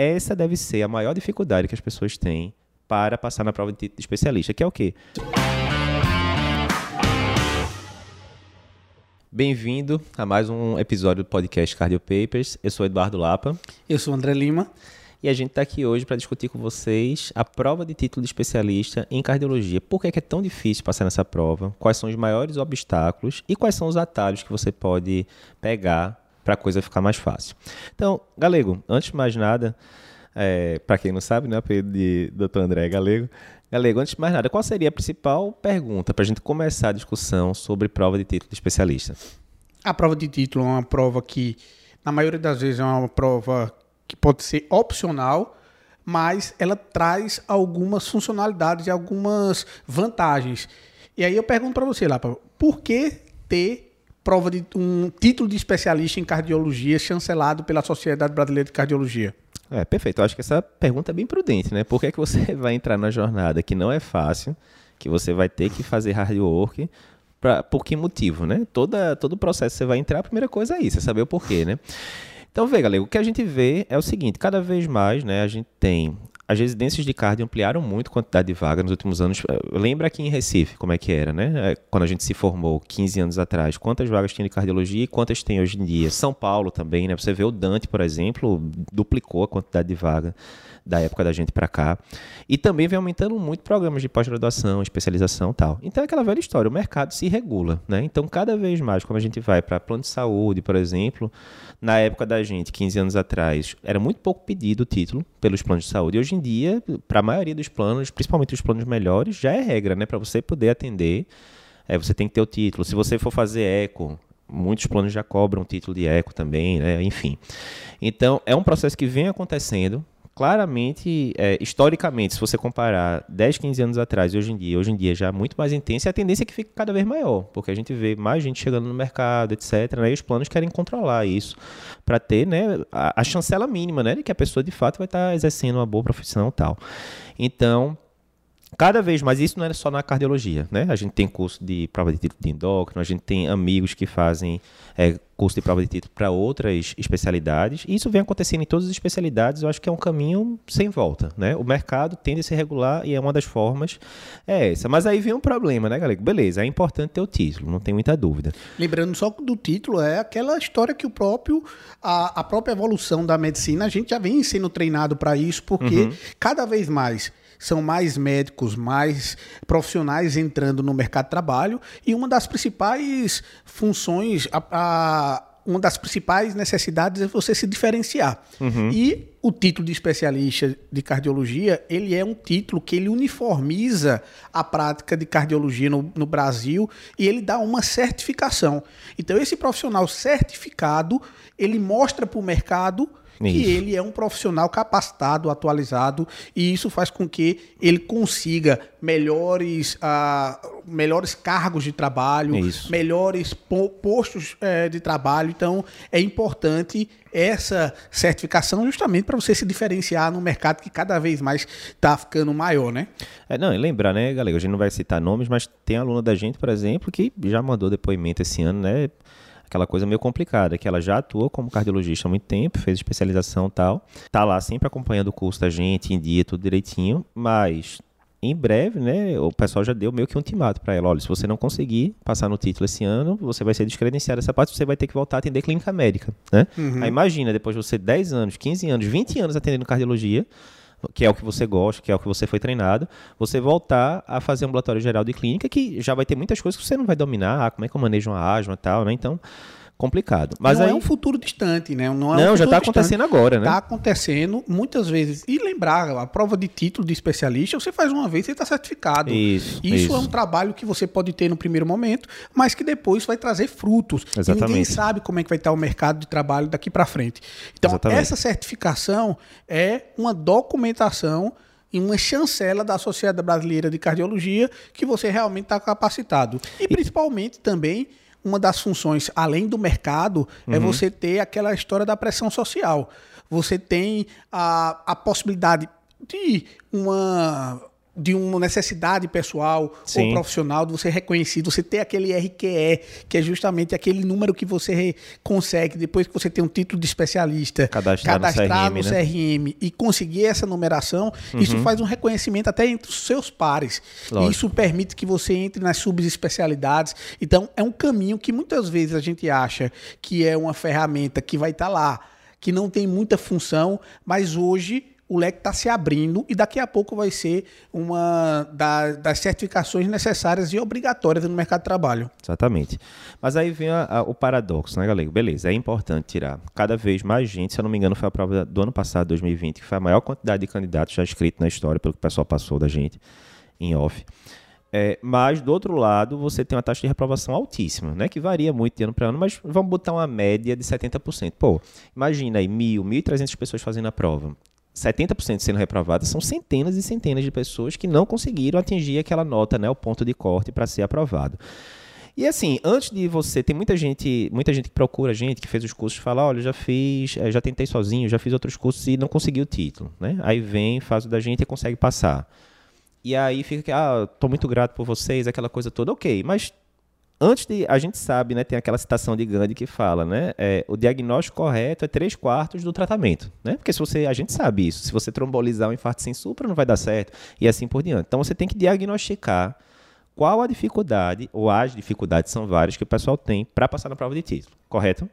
essa deve ser a maior dificuldade que as pessoas têm para passar na prova de título de especialista, que é o quê? Bem-vindo a mais um episódio do podcast Cardio Papers. Eu sou Eduardo Lapa. Eu sou André Lima. E a gente está aqui hoje para discutir com vocês a prova de título de especialista em cardiologia. Por que é, que é tão difícil passar nessa prova? Quais são os maiores obstáculos e quais são os atalhos que você pode pegar para a coisa ficar mais fácil? Então, Galego, antes de mais nada, é, para quem não sabe, né, apelido de Dr. André Galego. Galego, antes de mais nada, qual seria a principal pergunta para a gente começar a discussão sobre prova de título de especialista? A prova de título é uma prova que, na maioria das vezes, é uma prova que pode ser opcional, mas ela traz algumas funcionalidades e algumas vantagens. E aí eu pergunto para você, Lapa, por que ter prova de um título de especialista em cardiologia chancelado pela Sociedade Brasileira de Cardiologia? É, perfeito. Eu acho que essa pergunta é bem prudente, né? Por que, é que você vai entrar na jornada que não é fácil, que você vai ter que fazer hard work, pra, por que motivo, né? Toda, todo o processo que você vai entrar, a primeira coisa é isso, é saber o porquê, né? Então, vê, galera, o que a gente vê é o seguinte, cada vez mais, né, a gente tem as residências de cardio ampliaram muito a quantidade de vagas nos últimos anos. Lembra aqui em Recife como é que era, né? É, quando a gente se formou 15 anos atrás, quantas vagas tinha de cardiologia e quantas tem hoje em dia? São Paulo também, né? Você vê o Dante, por exemplo, duplicou a quantidade de vaga da época da gente para cá. E também vem aumentando muito programas de pós-graduação, especialização tal. Então é aquela velha história, o mercado se regula, né? Então cada vez mais, quando a gente vai para plano de saúde, por exemplo, na época da gente, 15 anos atrás, era muito pouco pedido o título pelos planos de saúde. E hoje em dia, para a maioria dos planos, principalmente os planos melhores, já é regra, né? Para você poder atender, é, você tem que ter o título. Se você for fazer eco, muitos planos já cobram título de eco também, né? Enfim. Então, é um processo que vem acontecendo claramente, é, historicamente, se você comparar 10, 15 anos atrás e hoje em dia, hoje em dia já é muito mais intensa, e a tendência é que fique cada vez maior, porque a gente vê mais gente chegando no mercado, etc. Né, e os planos querem controlar isso para ter né, a, a, chancela mínima né, de que a pessoa de fato vai estar tá exercendo uma boa profissão e tal. Então, cada vez mais, isso não é só na cardiologia, né? A gente tem curso de prova de título de endócrino, a gente tem amigos que fazem é, curso de prova de título para outras especialidades, e isso vem acontecendo em todas as especialidades, eu acho que é um caminho sem volta, né? O mercado tende a se regular e é uma das formas é essa. Mas aí vem um problema, né, galera? Beleza, é importante ter o título, não tem muita dúvida. Lembrando só do título, é aquela história que o próprio, a, a própria evolução da medicina, a gente já vem sendo treinado para isso, porque uhum. cada vez mais são mais médicos, mais profissionais entrando no mercado de trabalho e uma das principais funções, a, a uma das principais necessidades é você se diferenciar. Uhum. E o título de especialista de cardiologia, ele é um título que ele uniformiza a prática de cardiologia no, no Brasil e ele dá uma certificação. Então, esse profissional certificado, ele mostra para o mercado que ele é um profissional capacitado, atualizado, e isso faz com que ele consiga melhores, uh, melhores cargos de trabalho, isso. melhores po postos uh, de trabalho. Então, é importante essa certificação justamente para você se diferenciar no mercado que cada vez mais está ficando maior, né? É, não, e lembrar, né, galera, a gente não vai citar nomes, mas tem aluno da gente, por exemplo, que já mandou depoimento esse ano, né? Aquela coisa meio complicada, que ela já atua como cardiologista há muito tempo, fez especialização e tal, tá lá sempre acompanhando o curso da gente, em dia, tudo direitinho, mas em breve, né, o pessoal já deu meio que um ultimato para ela, olha, se você não conseguir passar no título esse ano, você vai ser descredenciado essa parte, você vai ter que voltar a atender clínica médica, né? Uhum. Aí imagina, depois de você 10 anos, 15 anos, 20 anos atendendo cardiologia, que é o que você gosta, que é o que você foi treinado, você voltar a fazer ambulatório geral de clínica, que já vai ter muitas coisas que você não vai dominar, ah, como é que eu manejo uma asma e tal, né? Então, complicado. Mas não aí... é um futuro distante, né? Não, é não um já está acontecendo agora, né? Está acontecendo muitas vezes. E lembrar, a prova de título de especialista, você faz uma vez e está certificado. Isso, isso, isso. é um trabalho que você pode ter no primeiro momento, mas que depois vai trazer frutos. Exatamente. E ninguém sabe como é que vai estar o mercado de trabalho daqui para frente. Então, Exatamente. essa certificação é uma documentação e uma chancela da Sociedade Brasileira de Cardiologia que você realmente está capacitado. E principalmente também uma das funções, além do mercado, é uhum. é você ter aquela história da pressão social. Você tem a, a possibilidade de uma de uma necessidade pessoal Sim. ou profissional, de você ser reconhecido, você ter aquele RQE, que é justamente aquele número que você consegue depois que você tem um título de especialista, Cadastrar no CRM, no né? CRM e conseguir essa numeração, isso faz um reconhecimento até entre os seus pares. Uhum. Lógico. E isso permite que você entre nas subespecialidades. Então, é um caminho que muitas vezes a gente acha que é uma ferramenta que vai estar lá, que não tem muita função, mas hoje o leque está se abrindo e daqui a pouco vai ser uma da- das certificações necessárias e obrigatórias no mercado de trabalho. Exatamente. Mas aí vem a- a- o paradoxo, né, galera? Beleza, é importante tirar. Cada vez mais gente, se eu não me engano, foi a prova do ano passado, 2020, que foi a maior quantidade de candidatos já escritos na história, pelo que o pessoal passou da gente em off. É, mas, do outro lado, você tem uma taxa de reprovação altíssima, né? Que varia muito de ano para ano, mas vamos botar uma média de 70%. Pô, imagina aí mil, 1.300 pessoas fazendo a prova. 70% sendo reprovadas são centenas e centenas de pessoas que não conseguiram atingir aquela nota, né? O ponto de corte para ser aprovado. E assim, antes de você, tem muita gente, muita gente que procura a gente, que fez os cursos, fala, olha, já fiz, eh, já tentei sozinho, já fiz outros cursos e não consegui o título, né? Aí vem, faz o da gente e consegue passar. E aí fica que, ah, tô muito grato por vocês, aquela coisa toda, ok, mas antes de, a gente sabe, né, tem aquela citação de Gandhi que fala, né, é, o diagnóstico correto é três quartos do tratamento, né, porque se você, a gente sabe isso, se você trombolizar um infarto sem supra, não vai dar certo, e assim por diante. Então você tem que diagnosticar qual a dificuldade, ou as dificuldades são várias que o pessoal tem para passar na prova de título, correto?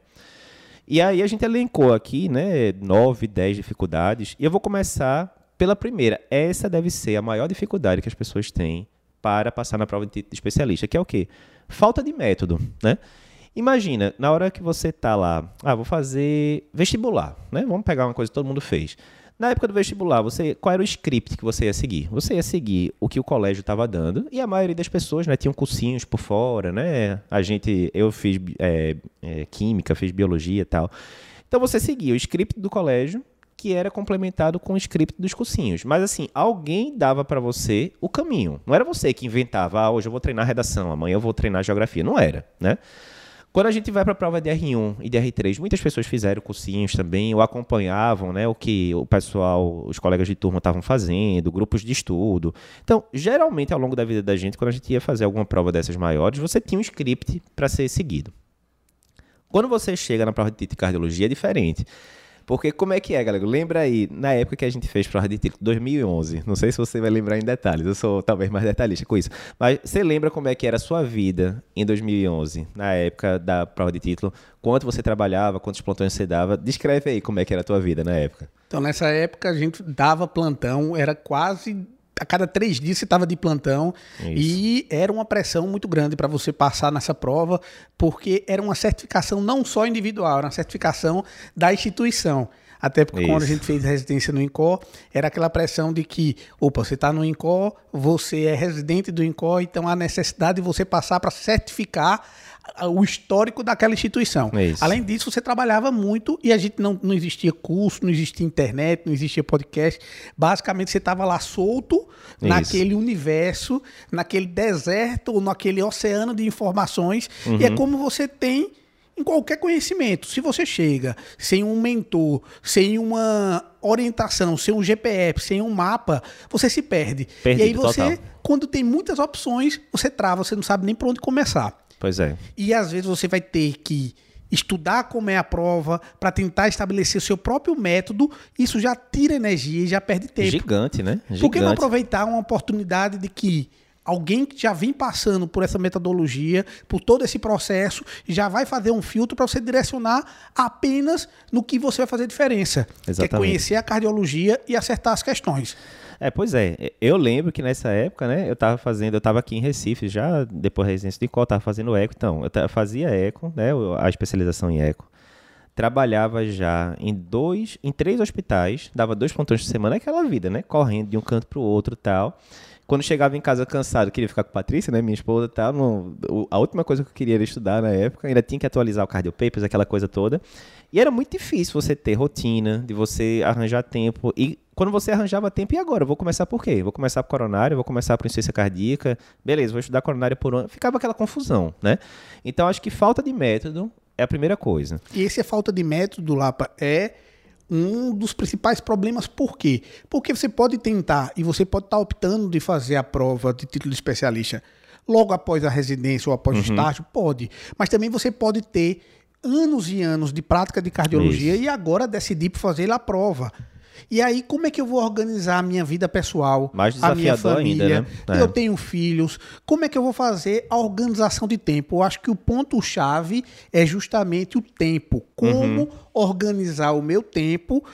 E aí a gente elencou aqui, né, nove, dez dificuldades, e eu vou começar pela primeira. Essa deve ser a maior dificuldade que as pessoas têm para passar na prova de especialista, que é o quê? Falta de método, né? Imagina, na hora que você tá lá, ah, vou fazer vestibular, né? Vamos pegar uma coisa que todo mundo fez. Na época do vestibular, você, qual era o script que você ia seguir? Você ia seguir o que o colégio estava dando e a maioria das pessoas, né, tinham cursinhos por fora, né? A gente, eu fiz é, é, química, fiz biologia e tal. Então você seguia o script do colégio que era complementado com o script dos cursinhos. Mas assim, alguém dava para você o caminho. Não era você que inventava, ah, hoje eu vou treinar redação, amanhã eu vou treinar geografia. Não era, né? Quando a gente vai para a prova de R1 e de R3, muitas pessoas fizeram cursinhos também, ou acompanhavam né, o que o pessoal, os colegas de turma estavam fazendo, grupos de estudo. Então, geralmente, ao longo da vida da gente, quando a gente ia fazer alguma prova dessas maiores, você tinha um script para ser seguido. Quando você chega na prova de cardiologia, é diferente. Porque como é que é, galera? Lembra aí, na época que a gente fez prova de título, 2011. Não sei se você vai lembrar em detalhes, eu sou talvez mais detalhista com isso. Mas você lembra como é que era a sua vida em 2011, na época da prova de título? Quanto você trabalhava, quantos plantões você dava? Descreve aí como é que era a tua vida na época. Então, nessa época, a gente dava plantão, era quase. A cada três dias você estava de plantão Isso. e era uma pressão muito grande para você passar nessa prova, porque era uma certificação não só individual, era uma certificação da instituição. Até porque quando a Isso. gente fez residência no INCOR, era aquela pressão de que, opa, você está no INCOR, você é residente do INCOR, então há necessidade de você passar para certificar o histórico daquela instituição. Isso. Além disso, você trabalhava muito e a gente não, não existia curso, não existia internet, não existia podcast. Basicamente, você estava lá solto Isso. naquele universo, naquele deserto ou naquele oceano de informações. E Uhum. é como você tem em qualquer conhecimento. Se você chega sem um mentor, sem uma orientação, sem um GPS, sem um mapa, você se perde. Perdido, e aí você, total. quando tem muitas opções, você trava, você não sabe nem por onde começar. Pois é. E às vezes você vai ter que estudar como é a prova para tentar estabelecer o seu próprio método. Isso já tira energia e já perde tempo. Gigante, né? Gigante. Por que não aproveitar uma oportunidade de que alguém que já vem passando por essa metodologia, por todo esse processo, já vai fazer um filtro para você direcionar apenas no que você vai fazer diferença, que é Exatamente. conhecer a cardiologia e acertar as questões. É, pois é. Eu lembro que nessa época, né, eu tava fazendo, eu tava aqui em Recife já, depois da residência de Col, tava fazendo eco, então, eu fazia eco, né, o- a especialização em eco. Trabalhava já em dois, em três hospitais, dava dois plantões por semana, aquela vida, né, correndo de um canto pro outro e tal. Quando chegava em casa cansado, queria ficar com a Patrícia, né, minha esposa tal, não- o- a última coisa que eu queria era estudar na época, ainda tinha que atualizar o Cardio Papers, aquela coisa toda. E era muito difícil você ter rotina, de você arranjar tempo. E quando você arranjava tempo, e agora? Eu vou começar por quê? Vou começar por coronário, vou começar por insuficiência cardíaca. Beleza, vou estudar coronária por ano. Ficava aquela confusão, né? Então, acho que falta de método é a primeira coisa. E essa falta de método, Lapa, é um dos principais problemas. Por quê? Porque você pode tentar e você pode estar optando de fazer a prova de título de especialista logo após a residência ou após uhum. o estágio, pode. Mas também você pode ter anos e anos de prática de cardiologia Isso. e agora decidir por fazer a prova. E aí, como é que eu vou organizar a minha vida pessoal, Mais a minha família? Ainda, né? Eu é. tenho filhos. Como é que eu vou fazer a organização de tempo? Eu acho que o ponto-chave é justamente o tempo. Como uhum. organizar o meu tempo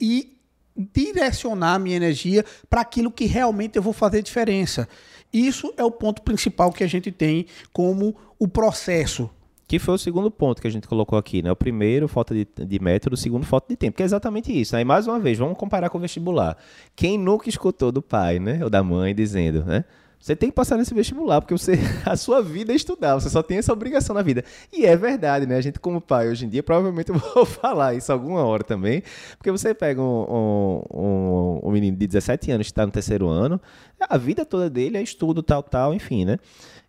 e direcionar a minha energia para aquilo que realmente eu vou fazer diferença. Isso é o ponto principal que a gente tem como o processo que foi o segundo ponto que a gente colocou aqui, né? O primeiro, falta de, de método, o segundo, falta de tempo, que é exatamente isso. Aí, mais uma vez, vamos comparar com o vestibular. Quem nunca escutou do pai, né? Ou da mãe dizendo, né? Você tem que passar nesse vestibular, porque você, a sua vida é estudar, você só tem essa obrigação na vida. E é verdade, né? A gente, como pai, hoje em dia, provavelmente eu vou falar isso alguma hora também, porque você pega um, um, um menino de 17 anos que está no terceiro ano, a vida toda dele é estudo, tal, tal, enfim, né?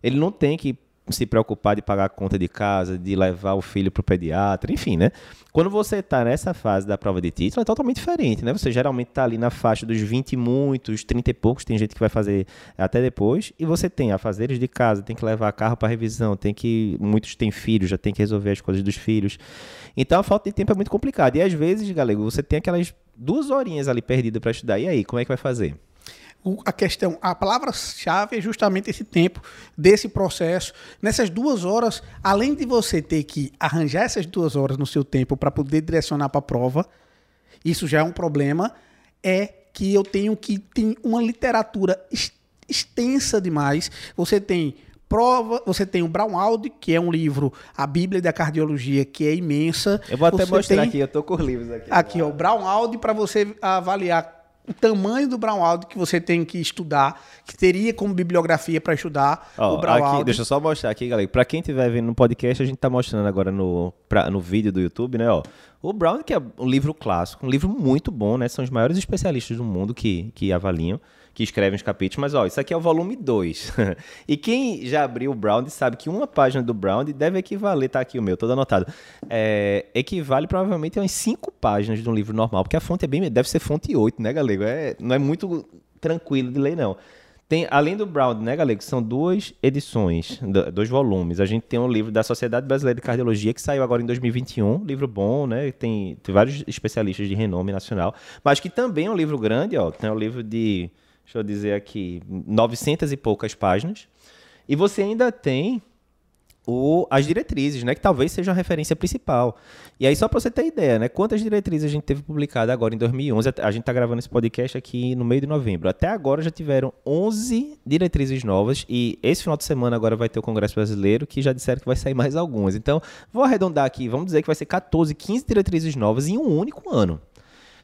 Ele não tem que se preocupar de pagar a conta de casa, de levar o filho para o pediatra, enfim, né? Quando você está nessa fase da prova de título, é totalmente diferente, né? Você geralmente está ali na faixa dos 20 e muitos, 30 e poucos, tem gente que vai fazer até depois, e você tem afazeres de casa, tem que levar carro para revisão, tem que. Muitos têm filhos, já tem que resolver as coisas dos filhos. Então a falta de tempo é muito complicada. E às vezes, galego, você tem aquelas duas horinhas ali perdidas para estudar. E aí, como é que vai fazer? A questão, a palavra-chave é justamente esse tempo desse processo. Nessas duas horas, além de você ter que arranjar essas duas horas no seu tempo para poder direcionar para a prova, isso já é um problema, é que eu tenho que ter uma literatura extensa demais. Você tem prova, você tem o Brown Audi, que é um livro, a Bíblia da Cardiologia, que é imensa. Eu vou até você mostrar tem... aqui, eu tô com os livros aqui. Aqui, ó, o Brown Audi para você avaliar o tamanho do Brownwald que você tem que estudar, que teria como bibliografia para estudar oh, o Brownwald. deixa eu só mostrar aqui, galera. Para quem estiver vendo no podcast, a gente está mostrando agora no, pra, no vídeo do YouTube, né? Ó, o Brown, que é um livro clássico, um livro muito bom, né? São os maiores especialistas do mundo que, que avaliam que escrevem os capítulos, mas ó, isso aqui é o volume 2. e quem já abriu o Brown sabe que uma página do Brown deve equivaler, tá aqui o meu, todo anotado, é, equivale provavelmente a umas 5 páginas de um livro normal, porque a fonte é bem, deve ser fonte 8, né, galego? É, não é muito tranquilo de ler, não. Tem, além do Brown, né, galego, são duas edições, dois volumes. A gente tem um livro da Sociedade Brasileira de Cardiologia, que saiu agora em 2021, livro bom, né, tem, tem vários especialistas de renome nacional, mas que também é um livro grande, ó, tem o um livro de deixa eu dizer aqui, 900 e poucas páginas. E você ainda tem o, as diretrizes, né, que talvez seja a referência principal. E aí, só para você ter ideia, né, quantas diretrizes a gente teve publicada agora em 2011, a gente está gravando esse podcast aqui no meio de novembro. Até agora já tiveram 11 diretrizes novas e esse final de semana agora vai ter o Congresso Brasileiro, que já disseram que vai sair mais algumas. Então, vou arredondar aqui, vamos dizer que vai ser 14, 15 diretrizes novas em um único ano.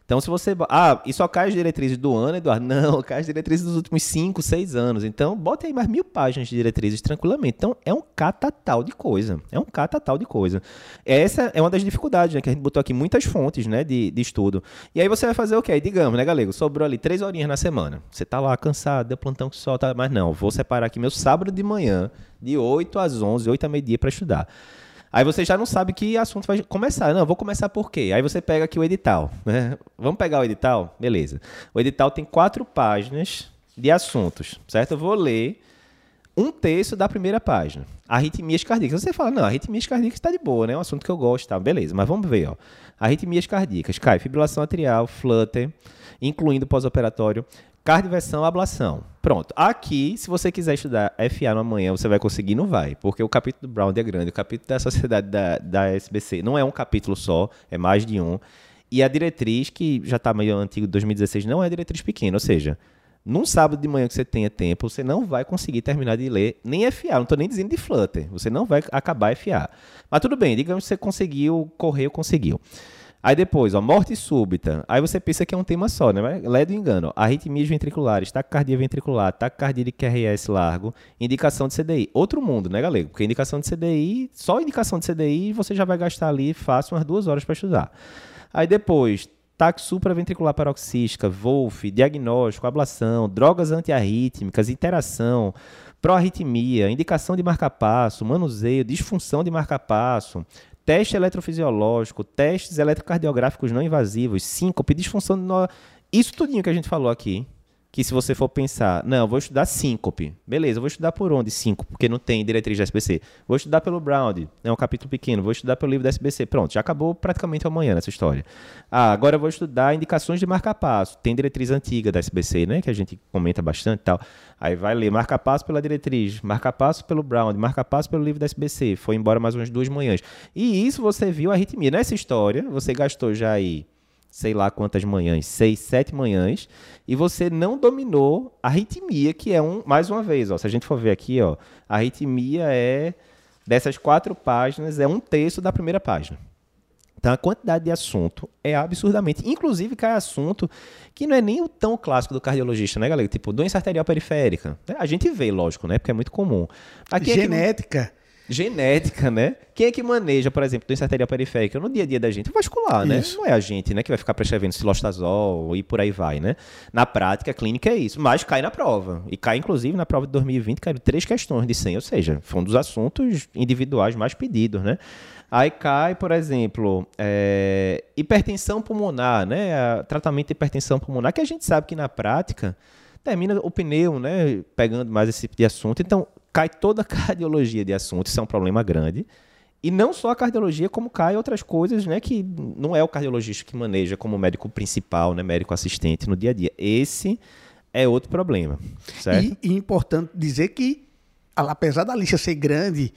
Então, se você. Ah, e só cai as diretrizes do ano, Eduardo? Não, cai as diretrizes dos últimos 5, 6 anos. Então, bota aí mais mil páginas de diretrizes tranquilamente. Então, é um catatal de coisa. É um catatal de coisa. Essa é uma das dificuldades, né? Que a gente botou aqui muitas fontes, né? De, de estudo. E aí você vai fazer o quê? Digamos, né, galego? Sobrou ali três horinhas na semana. Você tá lá cansado, deu plantão que só tá. Mas não, vou separar aqui meu sábado de manhã, de 8 às 11, 8 a meio-dia para estudar. Aí você já não sabe que assunto vai começar. Não, vou começar por quê? Aí você pega aqui o edital. Né? Vamos pegar o edital? Beleza. O edital tem quatro páginas de assuntos, certo? Eu vou ler um terço da primeira página. Arritmias cardíacas. Você fala, não, arritmias cardíacas está de boa, né? É um assunto que eu gosto, tá? Beleza, mas vamos ver, ó. Arritmias cardíacas. Cai, fibrilação atrial, flutter, incluindo pós-operatório, Cardioversão, ablação. Pronto. Aqui, se você quiser estudar FA no amanhã, você vai conseguir? Não vai. Porque o capítulo do Brown é grande. O capítulo da Sociedade da, da SBC não é um capítulo só, é mais de um. E a diretriz, que já está meio antigo, 2016, não é diretriz pequena. Ou seja, num sábado de manhã que você tenha tempo, você não vai conseguir terminar de ler nem FA. Não estou nem dizendo de Flutter. Você não vai acabar FA. Mas tudo bem, digamos que você conseguiu, correu, conseguiu. Aí depois, ó, morte súbita. Aí você pensa que é um tema só, né? Mas lé do engano. Arritmias ventriculares, taquicardia ventricular, taquicardia de QRS largo, indicação de CDI. Outro mundo, né, galego? Porque indicação de CDI, só indicação de CDI, você já vai gastar ali fácil umas duas horas para estudar. Aí depois, taque supraventricular paroxística, Wolf, diagnóstico, ablação, drogas antiarrítmicas, interação, proarritmia, indicação de marca-passo, manuseio, disfunção de marca-passo, teste eletrofisiológico, testes eletrocardiográficos não invasivos, síncope, disfunção. Isso tudinho que a gente falou aqui, que se você for pensar, não, vou estudar síncope. Beleza, vou estudar por onde síncope? Porque não tem diretriz da SBC. Vou estudar pelo Brown, é um capítulo pequeno. Vou estudar pelo livro da SBC. Pronto, já acabou praticamente amanhã nessa história. Ah, agora vou estudar indicações de marca-passo. Tem diretriz antiga da SBC, né, que a gente comenta bastante e tal. Aí vai ler marca-passo pela diretriz, marca-passo pelo Brown, marca-passo pelo livro da SBC. Foi embora mais umas duas manhãs. E isso você viu a arritmia. Nessa história, você gastou já aí sei lá quantas manhãs, seis, sete manhãs, e você não dominou a arritmia, que é um, mais uma vez, ó, se a gente for ver aqui, ó, a arritmia é dessas quatro páginas, é um terço da primeira página. Então a quantidade de assunto é absurdamente. Inclusive, cai assunto que não é nem o tão clássico do cardiologista, né, galera? Tipo, doença arterial periférica. A gente vê, lógico, né? Porque é muito comum. Aqui Genética. É que genética, né? Quem é que maneja, por exemplo, doença arterial periférica no dia a dia da gente? O vascular, né? Isso. Não é a gente, né, que vai ficar prescrevendo silostazol e por aí vai, né? Na prática, clínica é isso, mas cai na prova. E cai, inclusive, na prova de 2020, caiu três questões de 100, ou seja, foi um dos assuntos individuais mais pedidos, né? Aí cai, por exemplo, é, hipertensão pulmonar, né? Tratamento de hipertensão pulmonar, que a gente sabe que na prática termina o pneu, né? Pegando mais esse tipo de assunto. Então, cai toda a cardiologia de assuntos, isso é um problema grande. E não só a cardiologia, como cai outras coisas, né, que não é o cardiologista que maneja como médico principal, né, médico assistente no dia a dia. Esse é outro problema, certo? E, e importante dizer que, apesar da lista ser grande,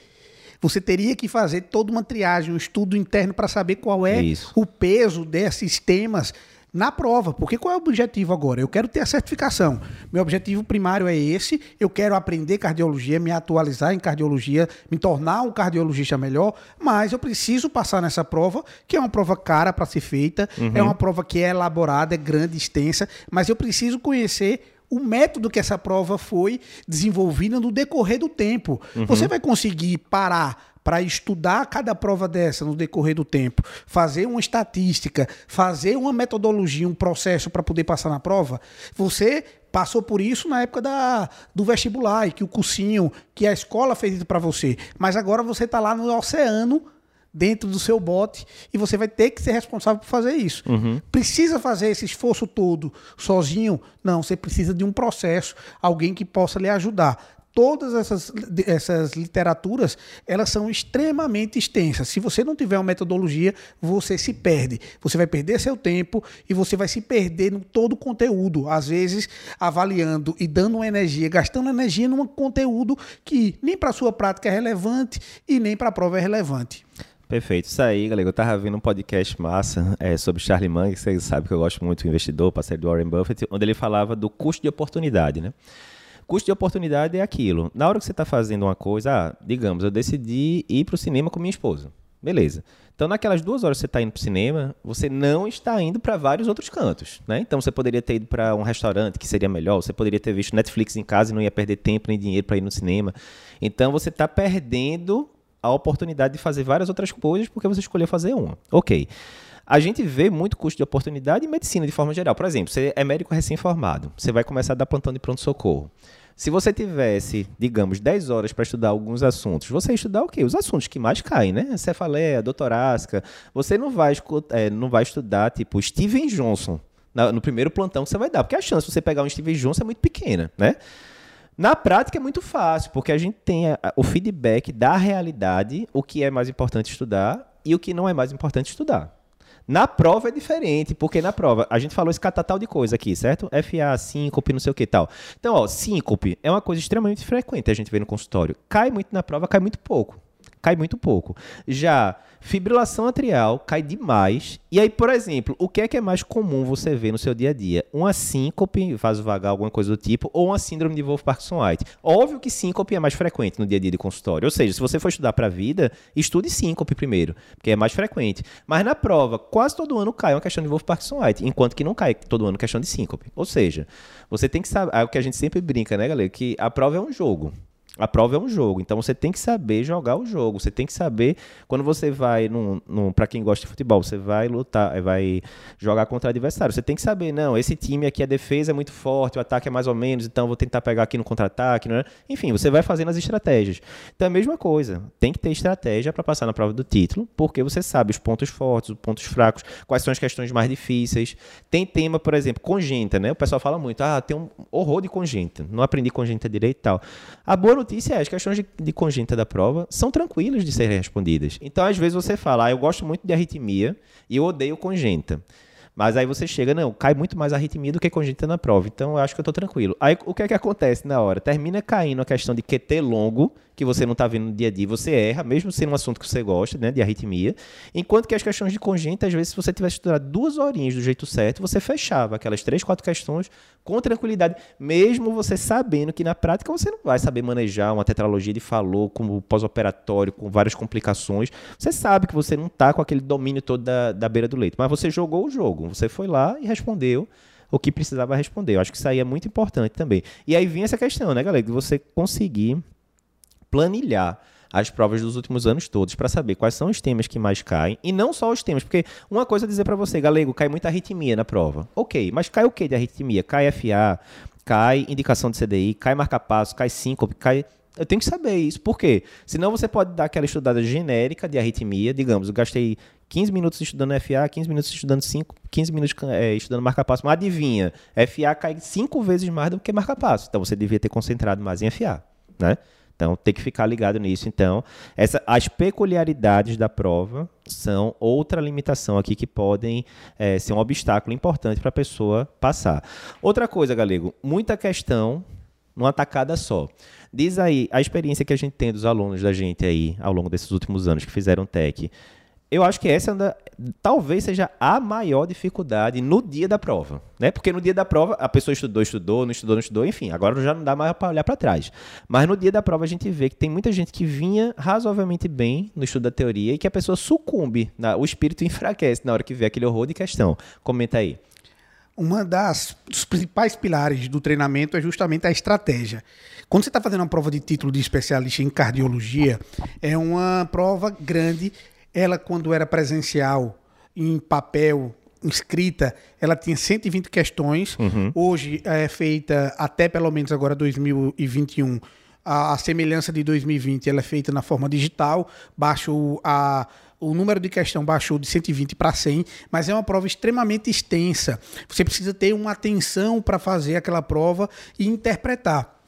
você teria que fazer toda uma triagem, um estudo interno para saber qual é Isso. o peso desses temas na prova. Porque qual é o objetivo agora? Eu quero ter a certificação. Meu objetivo primário é esse. Eu quero aprender cardiologia, me atualizar em cardiologia, me tornar um cardiologista melhor. Mas eu preciso passar nessa prova, que é uma prova cara para ser feita, uhum. é uma prova que é elaborada, é grande, extensa. Mas eu preciso conhecer o método que essa prova foi desenvolvida no decorrer do tempo. Uhum. Você vai conseguir parar para estudar cada prova dessa no decorrer do tempo, fazer uma estatística, fazer uma metodologia, um processo para poder passar na prova, você passou por isso na época da, do vestibular, e que o cursinho, que a escola fez isso para você. Mas agora você está lá no oceano, dentro do seu bote, e você vai ter que ser responsável por fazer isso. Uhum. Precisa fazer esse esforço todo sozinho? Não, você precisa de um processo, alguém que possa lhe ajudar todas essas, essas literaturas elas são extremamente extensas. Se você não tiver uma metodologia, você se perde. Você vai perder seu tempo e você vai se perder no todo o conteúdo. Às vezes, avaliando e dando uma energia, gastando energia num conteúdo que nem para a sua prática é relevante e nem para a prova é relevante. Perfeito. Isso aí, galera. Eu tava vendo um podcast massa é, sobre Charlie Munger, que vocês sabem que eu gosto muito do investidor, parceiro do Warren Buffett, onde ele falava do custo de oportunidade, né? Custo de oportunidade é aquilo. Na hora que você está fazendo uma coisa, ah, digamos, eu decidi ir para o cinema com minha esposa. Beleza. Então, naquelas duas horas que você está indo para o cinema, você não está indo para vários outros cantos. Né? Então, você poderia ter ido para um restaurante que seria melhor, você poderia ter visto Netflix em casa e não ia perder tempo nem dinheiro para ir no cinema. Então, você está perdendo a oportunidade de fazer várias outras coisas porque você escolheu fazer uma. Ok. A gente vê muito custo de oportunidade em medicina de forma geral. Por exemplo, você é médico recém-formado, você vai começar a dar plantão de pronto-socorro. Se você tivesse, digamos, 10 horas para estudar alguns assuntos, você ia estudar o quê? Os assuntos que mais caem, né? Cefaleia, doutorasca. Você não vai, é, não vai estudar, tipo, Steven Johnson no primeiro plantão que você vai dar, porque a chance de você pegar um Steven Johnson é muito pequena, né? Na prática é muito fácil, porque a gente tem a, o feedback da realidade, o que é mais importante estudar e o que não é mais importante estudar. Na prova é diferente, porque na prova, a gente falou esse catatal de coisa aqui, certo? FA, síncope, não sei o que tal. Então, ó, síncope é uma coisa extremamente frequente a gente vê no consultório. Cai muito na prova, cai muito pouco cai muito pouco. Já fibrilação atrial cai demais. E aí, por exemplo, o que é que é mais comum você ver no seu dia a dia? Uma síncope, vasovagal, alguma coisa do tipo, ou uma síndrome de Wolff-Parkinson-White. Óbvio que síncope é mais frequente no dia a dia de consultório. Ou seja, se você for estudar para a vida, estude síncope primeiro, porque é mais frequente. Mas na prova, quase todo ano cai uma questão de Wolff-Parkinson-White, enquanto que não cai todo ano questão de síncope. Ou seja, você tem que saber, é o que a gente sempre brinca, né, galera, que a prova é um jogo. A prova é um jogo, então você tem que saber jogar o jogo. Você tem que saber quando você vai num, num para quem gosta de futebol, você vai lutar, vai jogar contra adversário. Você tem que saber, não, esse time aqui a defesa é muito forte, o ataque é mais ou menos, então vou tentar pegar aqui no contra-ataque, né? Enfim, você vai fazendo as estratégias. Então é a mesma coisa. Tem que ter estratégia para passar na prova do título, porque você sabe os pontos fortes, os pontos fracos, quais são as questões mais difíceis. Tem tema, por exemplo, congênita, né? O pessoal fala muito, ah, tem um horror de congênita, não aprendi congênita direito e tal. A boa notícia notícia é, as questões de, de congênita da prova são tranquilas de serem respondidas. Então, às vezes você fala, ah, eu gosto muito de arritmia e eu odeio congênita. Mas aí você chega, não, cai muito mais arritmia do que congênita na prova. Então eu acho que eu tô tranquilo. Aí o que é que acontece na hora? Termina caindo a questão de QT longo, que você não está vendo no dia a dia, você erra, mesmo sendo um assunto que você gosta, né, de arritmia. Enquanto que as questões de congênita, às vezes, se você tivesse estudado duas horinhas do jeito certo, você fechava aquelas três, quatro questões com tranquilidade, mesmo você sabendo que na prática você não vai saber manejar uma tetralogia de falou como pós-operatório, com várias complicações. Você sabe que você não está com aquele domínio todo da, da beira do leito, mas você jogou o jogo, você foi lá e respondeu o que precisava responder. Eu acho que isso aí é muito importante também. E aí vinha essa questão, né, galera, de você conseguir planilhar as provas dos últimos anos todos para saber quais são os temas que mais caem e não só os temas, porque uma coisa é dizer para você, galego, cai muita arritmia na prova. OK, mas cai o que de arritmia? Cai FA, cai indicação de CDI, cai marca-passo, cai síncope, cai eu tenho que saber isso. Por quê? Senão você pode dar aquela estudada genérica de arritmia. Digamos, eu gastei 15 minutos estudando FA, 15 minutos estudando 5, 15 minutos é, estudando marca-passo. Mas adivinha, FA cai 5 vezes mais do que marca-passo. Então você devia ter concentrado mais em FA, né? Então, tem que ficar ligado nisso. Então, essa, as peculiaridades da prova são outra limitação aqui que podem é, ser um obstáculo importante para a pessoa passar. Outra coisa, Galego, muita questão numa tacada só. Diz aí, a experiência que a gente tem dos alunos da gente aí, ao longo desses últimos anos que fizeram TEC, eu acho que essa anda, talvez seja a maior dificuldade no dia da prova, né? Porque no dia da prova a pessoa estudou, estudou, não estudou, não estudou, enfim, agora já não dá mais para olhar para trás. Mas no dia da prova a gente vê que tem muita gente que vinha razoavelmente bem no estudo da teoria e que a pessoa sucumbe, na, o espírito enfraquece na hora que vê aquele horror de questão. Comenta aí. Uma das dos principais pilares do treinamento é justamente a estratégia. Quando você está fazendo uma prova de título de especialista em cardiologia, é uma prova grande ela, quando era presencial, em papel, escrita, ela tinha 120 questões. Uhum. Hoje é feita, até pelo menos agora 2021, a, a, semelhança de 2020, ela é feita na forma digital. Baixou a o número de questão baixou de 120 para 100, mas é uma prova extremamente extensa. Você precisa ter uma atenção para fazer aquela prova e interpretar.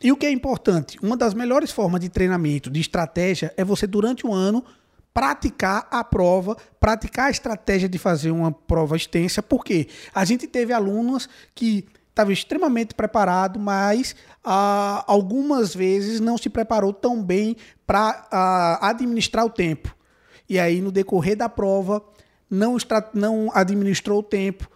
E o que é importante? Uma das melhores formas de treinamento, de estratégia, é você, durante o ano, praticar a prova, praticar a estratégia de fazer uma prova extensa, porque a gente teve alunos que estavam extremamente preparados, mas ah, algumas vezes não se preparou tão bem para ah, administrar o tempo. E aí, no decorrer da prova, não, não administrou o tempo.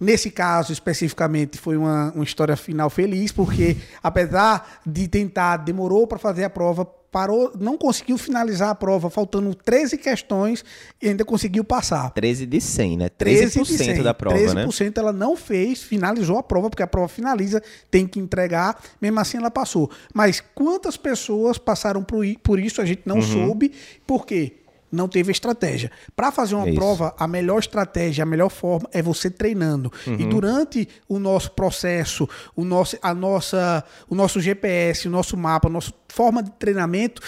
Nesse caso, especificamente, foi uma, uma história final feliz, porque apesar de tentar, demorou para fazer a prova, parou, não conseguiu finalizar a prova, faltando 13 questões e ainda conseguiu passar. 13 de 100, né? 13%, 13 de 100. da prova, 13% né? 13% ela não fez, finalizou a prova, porque a prova finaliza, tem que entregar, mesmo assim ela passou. Mas quantas pessoas passaram por, por isso, a gente não uhum. soube, por quê? Não teve estratégia. Para fazer uma é prova, a melhor estratégia, a melhor forma é você treinando. Uhum. E durante o nosso processo, o nosso, a nossa, o nosso GPS, o nosso mapa, a nossa forma de treinamento,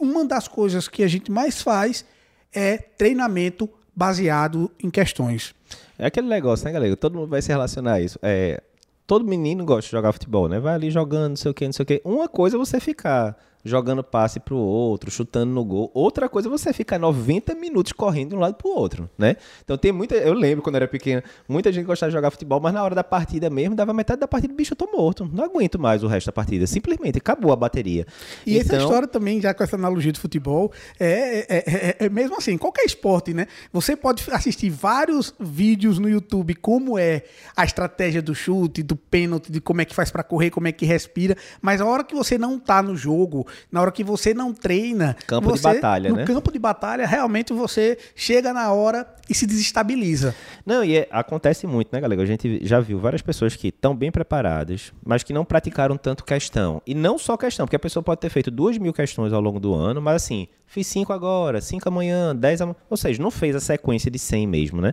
uma das coisas que a gente mais faz é treinamento baseado em questões. É aquele negócio, né, galera? Todo mundo vai se relacionar a isso. É, todo menino gosta de jogar futebol, né? Vai ali jogando, não sei o que, não sei o que. Uma coisa é você ficar jogando passe pro outro, chutando no gol. Outra coisa é você ficar 90 minutos correndo de um lado pro outro, né? Então tem muita. Eu lembro quando eu era pequeno, muita gente gostava de jogar futebol, mas na hora da partida mesmo, dava metade da partida, bicho, eu tô morto. Não aguento mais o resto da partida. Simplesmente acabou a bateria. E então... essa história também, já com essa analogia de futebol, é, é, é, é mesmo assim, qualquer esporte, né? Você pode assistir vários vídeos no YouTube como é a estratégia do chute, do pênalti, de como é que faz para correr, como é que respira, mas a hora que você não tá no jogo, Na hora que você não treina. Campo você, de batalha, no né? No campo de batalha, realmente você chega na hora e se desestabiliza. Não, e é, acontece muito, né, galera? A gente já viu várias pessoas que estão bem preparadas, mas que não praticaram tanto questão. E não só questão, porque a pessoa pode ter feito duas mil questões ao longo do ano, mas assim, fiz cinco agora, cinco amanhã, dez amanhã. Ou seja, não fez a sequência de 100 mesmo, né?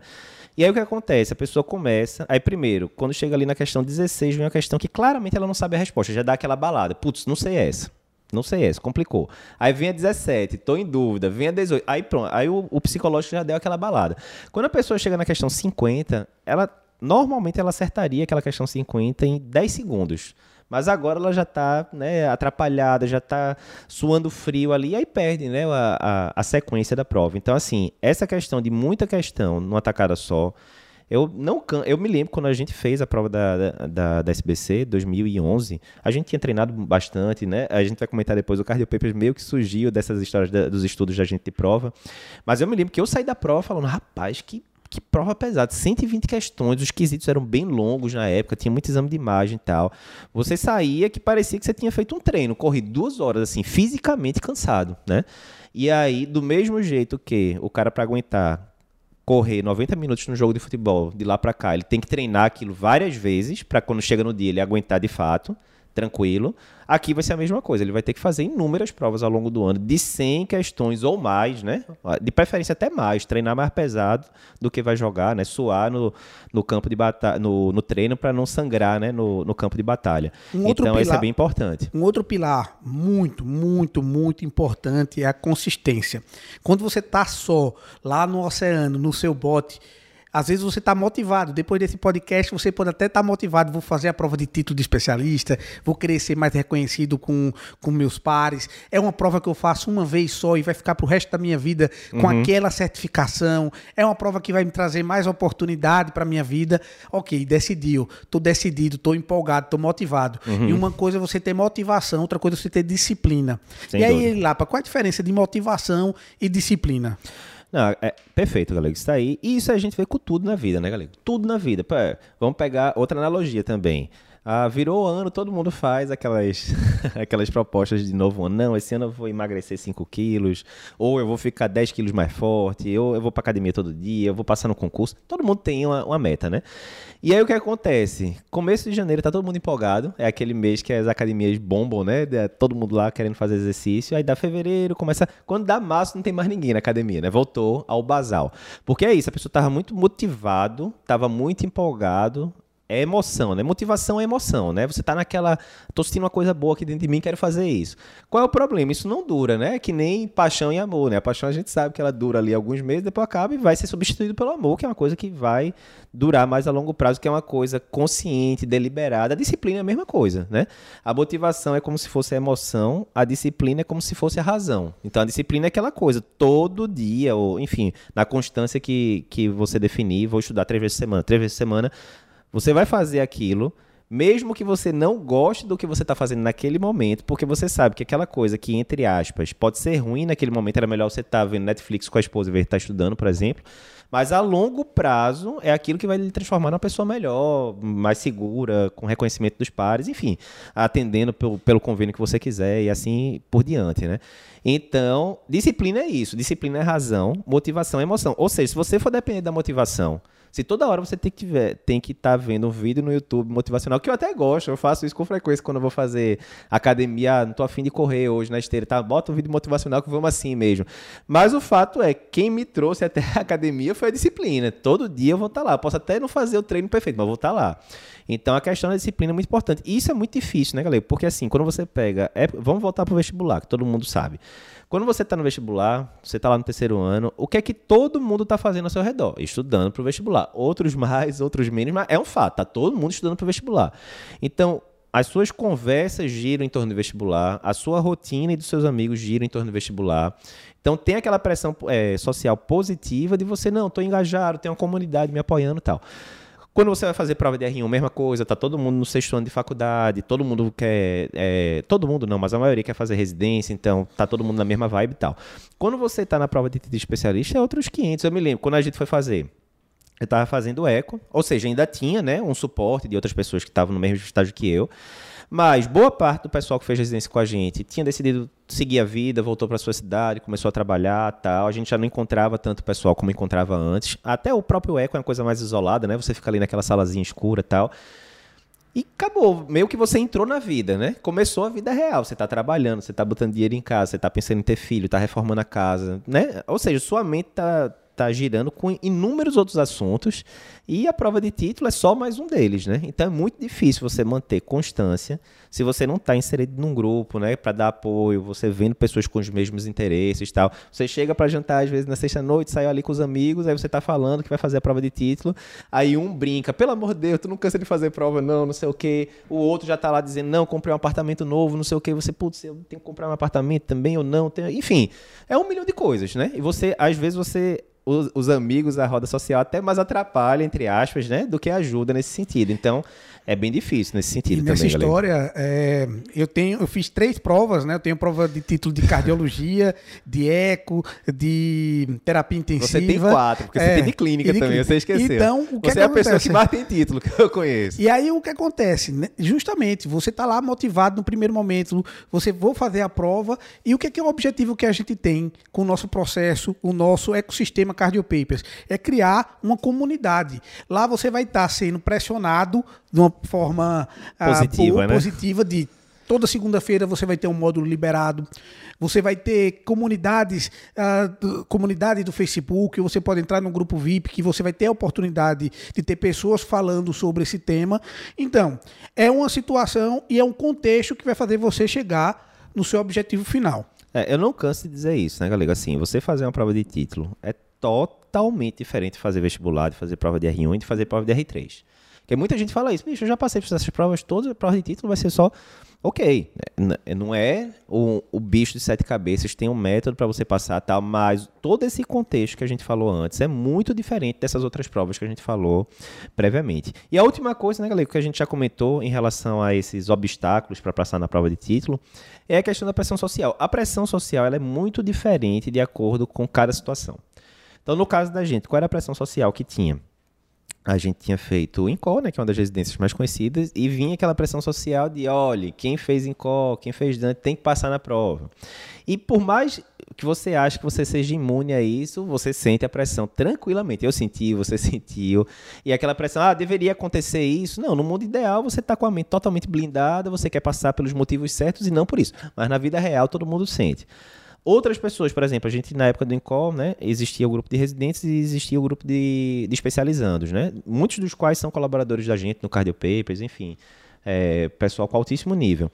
E aí o que acontece? A pessoa começa. Aí, primeiro, quando chega ali na questão 16, vem uma questão que claramente ela não sabe a resposta, já dá aquela balada. Putz, não sei essa. Não sei essa, complicou. Aí vem a 17, tô em dúvida, vem a 18. Aí pronto, aí o, o psicológico já deu aquela balada. Quando a pessoa chega na questão 50, ela normalmente ela acertaria aquela questão 50 em 10 segundos. Mas agora ela já está né, atrapalhada, já está suando frio ali, e aí perde né, a, a, a, sequência da prova. Então, assim, essa questão de muita questão numa tacada só, eu não eu me lembro quando a gente fez a prova da, da, da SBC, 2011, a gente tinha treinado bastante, né? A gente vai comentar depois, o Cardio Papers meio que surgiu dessas histórias da, dos estudos da gente de prova. Mas eu me lembro que eu saí da prova falando, rapaz, que que prova pesada, 120 questões, os quesitos eram bem longos na época, tinha muito exame de imagem e tal. Você saía que parecia que você tinha feito um treino, corri duas horas, assim, fisicamente cansado, né? E aí, do mesmo jeito que o cara para aguentar correr 90 minutos no jogo de futebol de lá para cá, ele tem que treinar aquilo várias vezes para quando chega no dia ele aguentar de fato tranquilo. Aqui vai ser a mesma coisa, ele vai ter que fazer inúmeras provas ao longo do ano, de 100 questões ou mais, né? De preferência até mais, treinar mais pesado do que vai jogar, né? Suar no, no campo de batalha, no, no treino para não sangrar, né? No, no campo de batalha. Um então, pilar, isso é bem importante. Um outro pilar muito, muito, muito importante é a consistência. Quando você tá só lá no oceano, no seu bote, às vezes você está motivado. Depois desse podcast, você pode até estar tá motivado. Vou fazer a prova de título de especialista, vou querer ser mais reconhecido com, com meus pares. É uma prova que eu faço uma vez só e vai ficar para o resto da minha vida com uhum. aquela certificação. É uma prova que vai me trazer mais oportunidade para minha vida. Ok, decidiu. Estou decidido, estou empolgado, estou motivado. Uhum. E uma coisa é você ter motivação, outra coisa é você ter disciplina. Sem e aí, Lapa, qual a diferença de motivação e disciplina? Não, é perfeito, galera. Isso tá aí. E isso a gente vê com tudo na vida, né, galera? Tudo na vida. vamos pegar outra analogia também. Ah, virou ano, todo mundo faz aquelas, aquelas propostas de novo ano. Não, esse ano eu vou emagrecer 5 quilos, ou eu vou ficar 10 quilos mais forte, ou eu vou pra academia todo dia, eu vou passar no concurso. Todo mundo tem uma, uma meta, né? E aí o que acontece? Começo de janeiro tá todo mundo empolgado, é aquele mês que as academias bombam, né? Todo mundo lá querendo fazer exercício. Aí dá fevereiro, começa. Quando dá março, não tem mais ninguém na academia, né? Voltou ao basal. Porque é isso, a pessoa tava muito motivado, tava muito empolgado, é emoção, né? Motivação é emoção, né? Você tá naquela. tô sentindo uma coisa boa aqui dentro de mim, quero fazer isso. Qual é o problema? Isso não dura, né? Que nem paixão e amor, né? A paixão a gente sabe que ela dura ali alguns meses, depois acaba e vai ser substituído pelo amor, que é uma coisa que vai durar mais a longo prazo, que é uma coisa consciente, deliberada. A disciplina é a mesma coisa, né? A motivação é como se fosse a emoção, a disciplina é como se fosse a razão. Então a disciplina é aquela coisa, todo dia, ou enfim, na constância que, que você definir, vou estudar três vezes por semana, três vezes por semana você vai fazer aquilo, mesmo que você não goste do que você está fazendo naquele momento, porque você sabe que aquela coisa que, entre aspas, pode ser ruim naquele momento, era melhor você estar tá vendo Netflix com a esposa e ver estar tá estudando, por exemplo. Mas a longo prazo é aquilo que vai lhe transformar numa pessoa melhor, mais segura, com reconhecimento dos pares, enfim, atendendo pelo, pelo convênio que você quiser e assim por diante, né? Então, disciplina é isso. Disciplina é razão, motivação é emoção. Ou seja, se você for depender da motivação se toda hora você tem que ver, tem que estar tá vendo um vídeo no YouTube motivacional, que eu até gosto, eu faço isso com frequência quando eu vou fazer academia, ah, não tô afim de correr hoje na esteira, tá? Bota um vídeo motivacional que vamos assim mesmo. Mas o fato é, quem me trouxe até a academia foi a disciplina. Todo dia eu vou estar tá lá. Posso até não fazer o treino perfeito, mas vou estar tá lá. Então a questão da disciplina é muito importante. E isso é muito difícil, né, galera? Porque assim, quando você pega. É, vamos voltar pro vestibular, que todo mundo sabe. Quando você está no vestibular, você está lá no terceiro ano, o que é que todo mundo está fazendo ao seu redor? Estudando para o vestibular. Outros mais, outros menos, mas é um fato, tá todo mundo estudando para vestibular. Então, as suas conversas giram em torno do vestibular, a sua rotina e dos seus amigos giram em torno do vestibular. Então tem aquela pressão é, social positiva de você, não, estou engajado, tem uma comunidade me apoiando e tal. Quando você vai fazer prova de R1, mesma coisa, tá todo mundo no sexto ano de faculdade, todo mundo quer. É, todo mundo não, mas a maioria quer fazer residência, então tá todo mundo na mesma vibe e tal. Quando você tá na prova de, de especialista, é outros 500. Eu me lembro, quando a gente foi fazer eu estava fazendo eco, ou seja, ainda tinha né, um suporte de outras pessoas que estavam no mesmo estágio que eu. Mas boa parte do pessoal que fez residência com a gente tinha decidido seguir a vida, voltou para sua cidade, começou a trabalhar, tal. A gente já não encontrava tanto pessoal como encontrava antes. Até o próprio eco é uma coisa mais isolada, né? Você fica ali naquela salazinha escura, tal. E acabou, meio que você entrou na vida, né? Começou a vida real. Você está trabalhando, você está botando dinheiro em casa, você está pensando em ter filho, está reformando a casa, né? Ou seja, sua mente está tá girando com inúmeros outros assuntos e a prova de título é só mais um deles, né? Então é muito difícil você manter constância se você não está inserido num grupo, né, para dar apoio, você vendo pessoas com os mesmos interesses tal. Você chega para jantar às vezes na sexta-noite, sai ali com os amigos, aí você está falando que vai fazer a prova de título, aí um brinca, pelo amor de Deus, tu não cansa de fazer prova não, não sei o quê. O outro já está lá dizendo, não, comprei um apartamento novo, não sei o quê. Você, putz, eu tenho que comprar um apartamento também ou não. Enfim, é um milhão de coisas, né? E você, às vezes você os, os, amigos, a roda social até mais atrapalha, entre aspas, né, do que ajuda nesse sentido. Então, é bem difícil nesse sentido e também. Nessa história, é, eu tenho, eu fiz três provas, né? Eu tenho prova de título de cardiologia, de eco, de terapia intensiva. Você tem quatro, porque é, você tem de clínica também, clínica. você esqueceu. Então, o que você é, é a pessoa que mais tem título que eu conheço. E aí o que acontece? Né? Justamente, você está lá motivado no primeiro momento, você vou fazer a prova e o que é, que é o objetivo que a gente tem com o nosso processo, o nosso ecossistema Cardiopapers? É criar uma comunidade. Lá você vai estar tá sendo pressionado de uma forma ah, positiva, né? positiva de toda segunda-feira você vai ter um módulo liberado. Você vai ter comunidades, uh, comunidade do Facebook, você pode entrar no grupo VIP, que você vai ter a oportunidade de ter pessoas falando sobre esse tema. Então, é uma situação e é um contexto que vai fazer você chegar no seu objetivo final. É, eu não canso de dizer isso, né, galera? Assim, você fazer uma prova de título é totalmente diferente de fazer vestibular, de fazer prova de R1 e de fazer prova de R3. Porque muita gente fala isso, bicho, eu já passei por essas provas todas, a prova de título vai ser só. Ok, não é o, o bicho de sete cabeças, tem um método para você passar tal, mas todo esse contexto que a gente falou antes é muito diferente dessas outras provas que a gente falou previamente. E a última coisa, né, galera, que a gente já comentou em relação a esses obstáculos para passar na prova de título, é a questão da pressão social. A pressão social ela é muito diferente de acordo com cada situação. Então, no caso da gente, qual era a pressão social que tinha? a gente tinha feito o INCO, né, que é uma das residências mais conhecidas, e vinha aquela pressão social de, olha, quem fez INCO, quem fez Dante, tem que passar na prova. E por mais que você ache que você seja imune a isso, você sente a pressão tranquilamente. Eu senti, você sentiu. E aquela pressão, ah, deveria acontecer isso. Não, no mundo ideal você está com a mente totalmente blindada, você quer passar pelos motivos certos e não por isso. Mas na vida real todo mundo sente. Outras pessoas, por exemplo, a gente na época do Incol, né, existia o grupo de residentes e existia o grupo de, de especializandos, né? Muitos dos quais são colaboradores da gente no Cardio Papers, enfim, é, pessoal com altíssimo nível.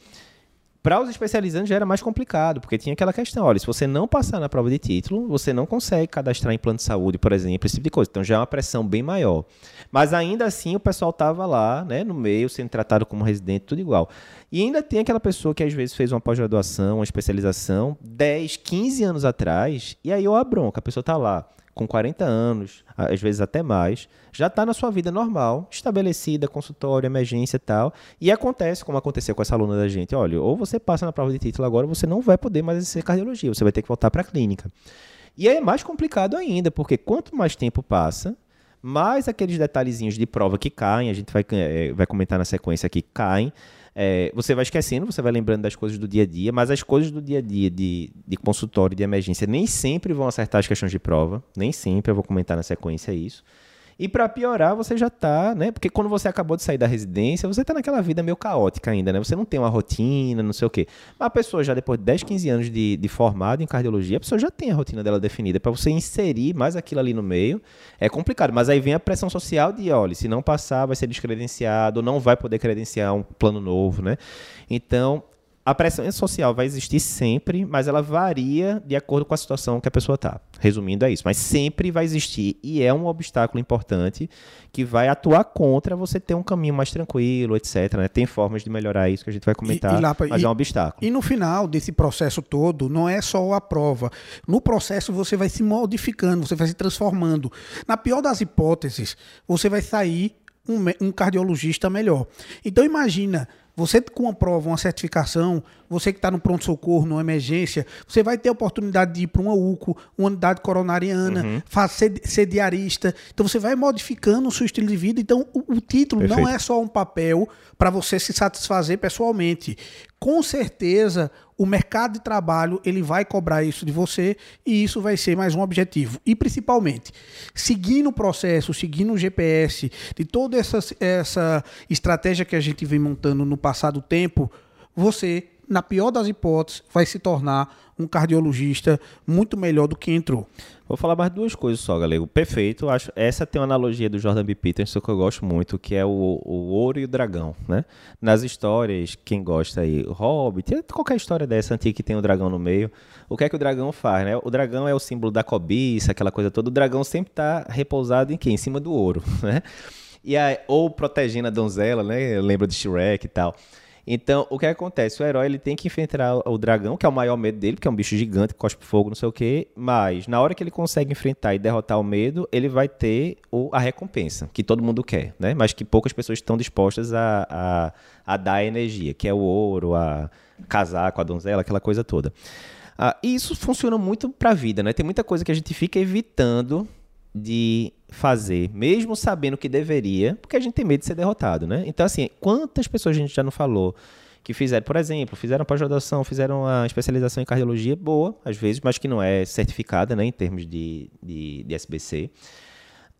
Para os especializantes já era mais complicado, porque tinha aquela questão, olha, se você não passar na prova de título, você não consegue cadastrar em plano de saúde, por exemplo, esse tipo de coisa. Então já é uma pressão bem maior. Mas ainda assim o pessoal estava lá, né, no meio, sendo tratado como residente, tudo igual. E ainda tem aquela pessoa que às vezes fez uma pós-graduação, uma especialização, 10, 15 anos atrás, e aí eu a bronca, a pessoa está lá com 40 anos, às vezes até mais, já está na sua vida normal, estabelecida, consultório, emergência e tal, e acontece, como aconteceu com essa aluna da gente, olha, ou você passa na prova de título agora, você não vai poder mais exercer cardiologia, você vai ter que voltar para a clínica. E é mais complicado ainda, porque quanto mais tempo passa, mais aqueles detalhezinhos de prova que caem, a gente vai, é, vai comentar na sequência aqui, caem, é, você vai esquecendo, você vai lembrando das coisas do dia a dia, mas as coisas do dia a dia de, de consultório, de emergência, nem sempre vão acertar as questões de prova, nem sempre, eu vou comentar na sequência isso. E para piorar, você já está, né? Porque quando você acabou de sair da residência, você está naquela vida meio caótica ainda, né? Você não tem uma rotina, não sei o quê. Mas a pessoa já depois de 10, 15 anos de, de formado em cardiologia, a pessoa já tem a rotina dela definida. Para você inserir mais aquilo ali no meio, é complicado. Mas aí vem a pressão social de, olha, se não passar, vai ser descredenciado, não vai poder credenciar um plano novo, né? Então, a pressão social vai existir sempre, mas ela varia de acordo com a situação que a pessoa está. Resumindo, é isso. Mas sempre vai existir e é um obstáculo importante que vai atuar contra você ter um caminho mais tranquilo, etc. Né? Tem formas de melhorar isso que a gente vai comentar, e, e lá, mas e, é um obstáculo. E no final desse processo todo, não é só a prova. No processo você vai se modificando, você vai se transformando. Na pior das hipóteses, você vai sair um, um cardiologista melhor. Então imagina Você com uma prova, uma certificação, você que está no pronto-socorro, numa emergência, você vai ter a oportunidade de ir para uma UCO, uma unidade coronariana, uhum. fazer, ser diarista. Então você vai modificando o seu estilo de vida. Então o, o título Perfeito. não é só um papel para você se satisfazer pessoalmente. Com certeza o mercado de trabalho ele vai cobrar isso de você e isso vai ser mais um objetivo. E principalmente, seguindo o processo, seguindo o GPS, de toda essa, essa estratégia que a gente vem montando no passado tempo, você, na pior das hipóteses, vai se tornar um cardiologista muito melhor do que entrou. Vou falar mais duas coisas só, galego. Perfeito. Acho essa tem uma analogia do Jordan B. Peterson que eu gosto muito, que é o, o ouro e o dragão, né? Nas histórias, quem gosta aí, Hobbit, qualquer história dessa antiga que tem o dragão no meio, o que é que o dragão faz, né? O dragão é o símbolo da cobiça, aquela coisa toda. O dragão sempre está repousado em quem? Em cima do ouro, né? E aí, ou protegendo a donzela, né? Eu lembro de Shrek e tal. Então, o que acontece? O herói ele tem que enfrentar o dragão, que é o maior medo dele, porque é um bicho gigante, cospe fogo, não sei o quê. Mas, na hora que ele consegue enfrentar e derrotar o medo, ele vai ter o, a recompensa, que todo mundo quer, né? Mas que poucas pessoas estão dispostas a, a, a dar energia, que é o ouro, a casar com a donzela, aquela coisa toda. Ah, e isso funciona muito para a vida, né? Tem muita coisa que a gente fica evitando de fazer, mesmo sabendo que deveria, porque a gente tem medo de ser derrotado, né? Então, assim, quantas pessoas a gente já não falou que fizeram, por exemplo, fizeram pós-graduação, fizeram a especialização em cardiologia, boa, às vezes, mas que não é certificada, né, em termos de, de, de SBC.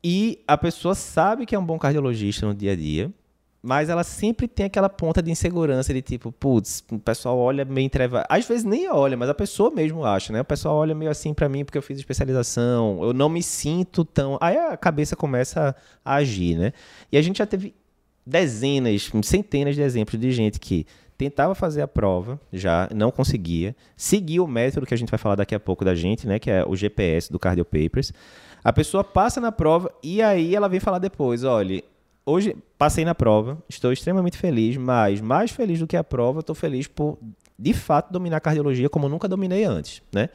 E a pessoa sabe que é um bom cardiologista no dia a dia, mas ela sempre tem aquela ponta de insegurança de tipo, putz, o pessoal olha meio entreva. Às vezes nem olha, mas a pessoa mesmo acha, né? O pessoal olha meio assim para mim porque eu fiz especialização, eu não me sinto tão. Aí a cabeça começa a agir, né? E a gente já teve dezenas, centenas de exemplos de gente que tentava fazer a prova, já não conseguia, seguia o método que a gente vai falar daqui a pouco da gente, né? Que é o GPS do Cardio Papers. A pessoa passa na prova e aí ela vem falar depois, olha hoje passei na prova, estou extremamente feliz, mas mais feliz do que a prova, estou feliz por de fato dominar a cardiologia como nunca dominei antes, né?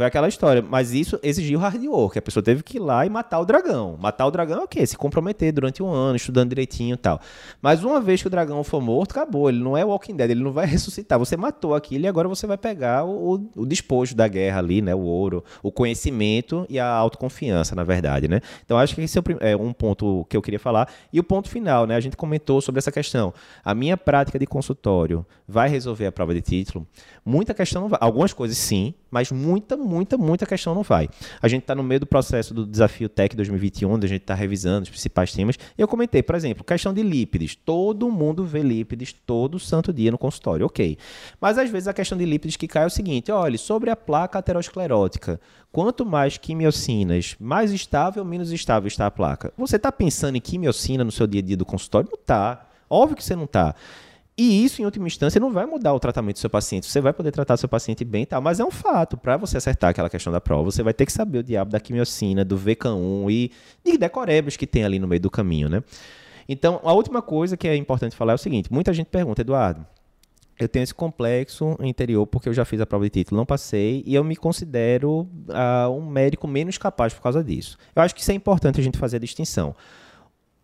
Foi aquela história, mas isso exigiu hard work, a pessoa teve que ir lá e matar o dragão. Matar o dragão é o quê? Se comprometer durante um ano, estudando direitinho e tal. Mas uma vez que o dragão for morto, acabou, ele não é Walking Dead, ele não vai ressuscitar. Você matou aquilo e agora você vai pegar o, o, despojo da guerra ali, né? O ouro, o conhecimento e a autoconfiança, na verdade, né? Então acho que esse é, é um ponto que eu queria falar. E o ponto final, né? A gente comentou sobre essa questão. A minha prática de consultório vai resolver a prova de título? título, muita questão não vai. Algumas coisas sim, mas muita, muita, muita questão não vai. A gente está no meio do processo do Desafio Tech 2021, onde a gente está revisando os principais temas. Eu comentei, por exemplo, questão de lípides. Todo mundo vê lípides todo santo dia no consultório, ok. Mas às vezes a questão de lípides que cai é o seguinte: olha, sobre a placa aterosclerótica, quanto mais quimiocinas, mais estável menos estável está a placa. Você está pensando em quimiocina no seu dia a dia do consultório? Não está. Óbvio que você não está. E isso, em última instância, não vai mudar o tratamento do seu paciente. Você vai poder tratar seu paciente bem e tal, mas é um fato. Para você acertar aquela questão da prova, você vai ter que saber o diabo da quimiocina, do VK1 e de decorebas que tem ali no meio do caminho, né? Então, a última coisa que é importante falar é o seguinte: muita gente pergunta, Eduardo, eu tenho esse complexo interior porque eu já fiz a prova de título, não passei, e eu me considero uh, um médico menos capaz por causa disso. Eu acho que isso é importante a gente fazer a distinção.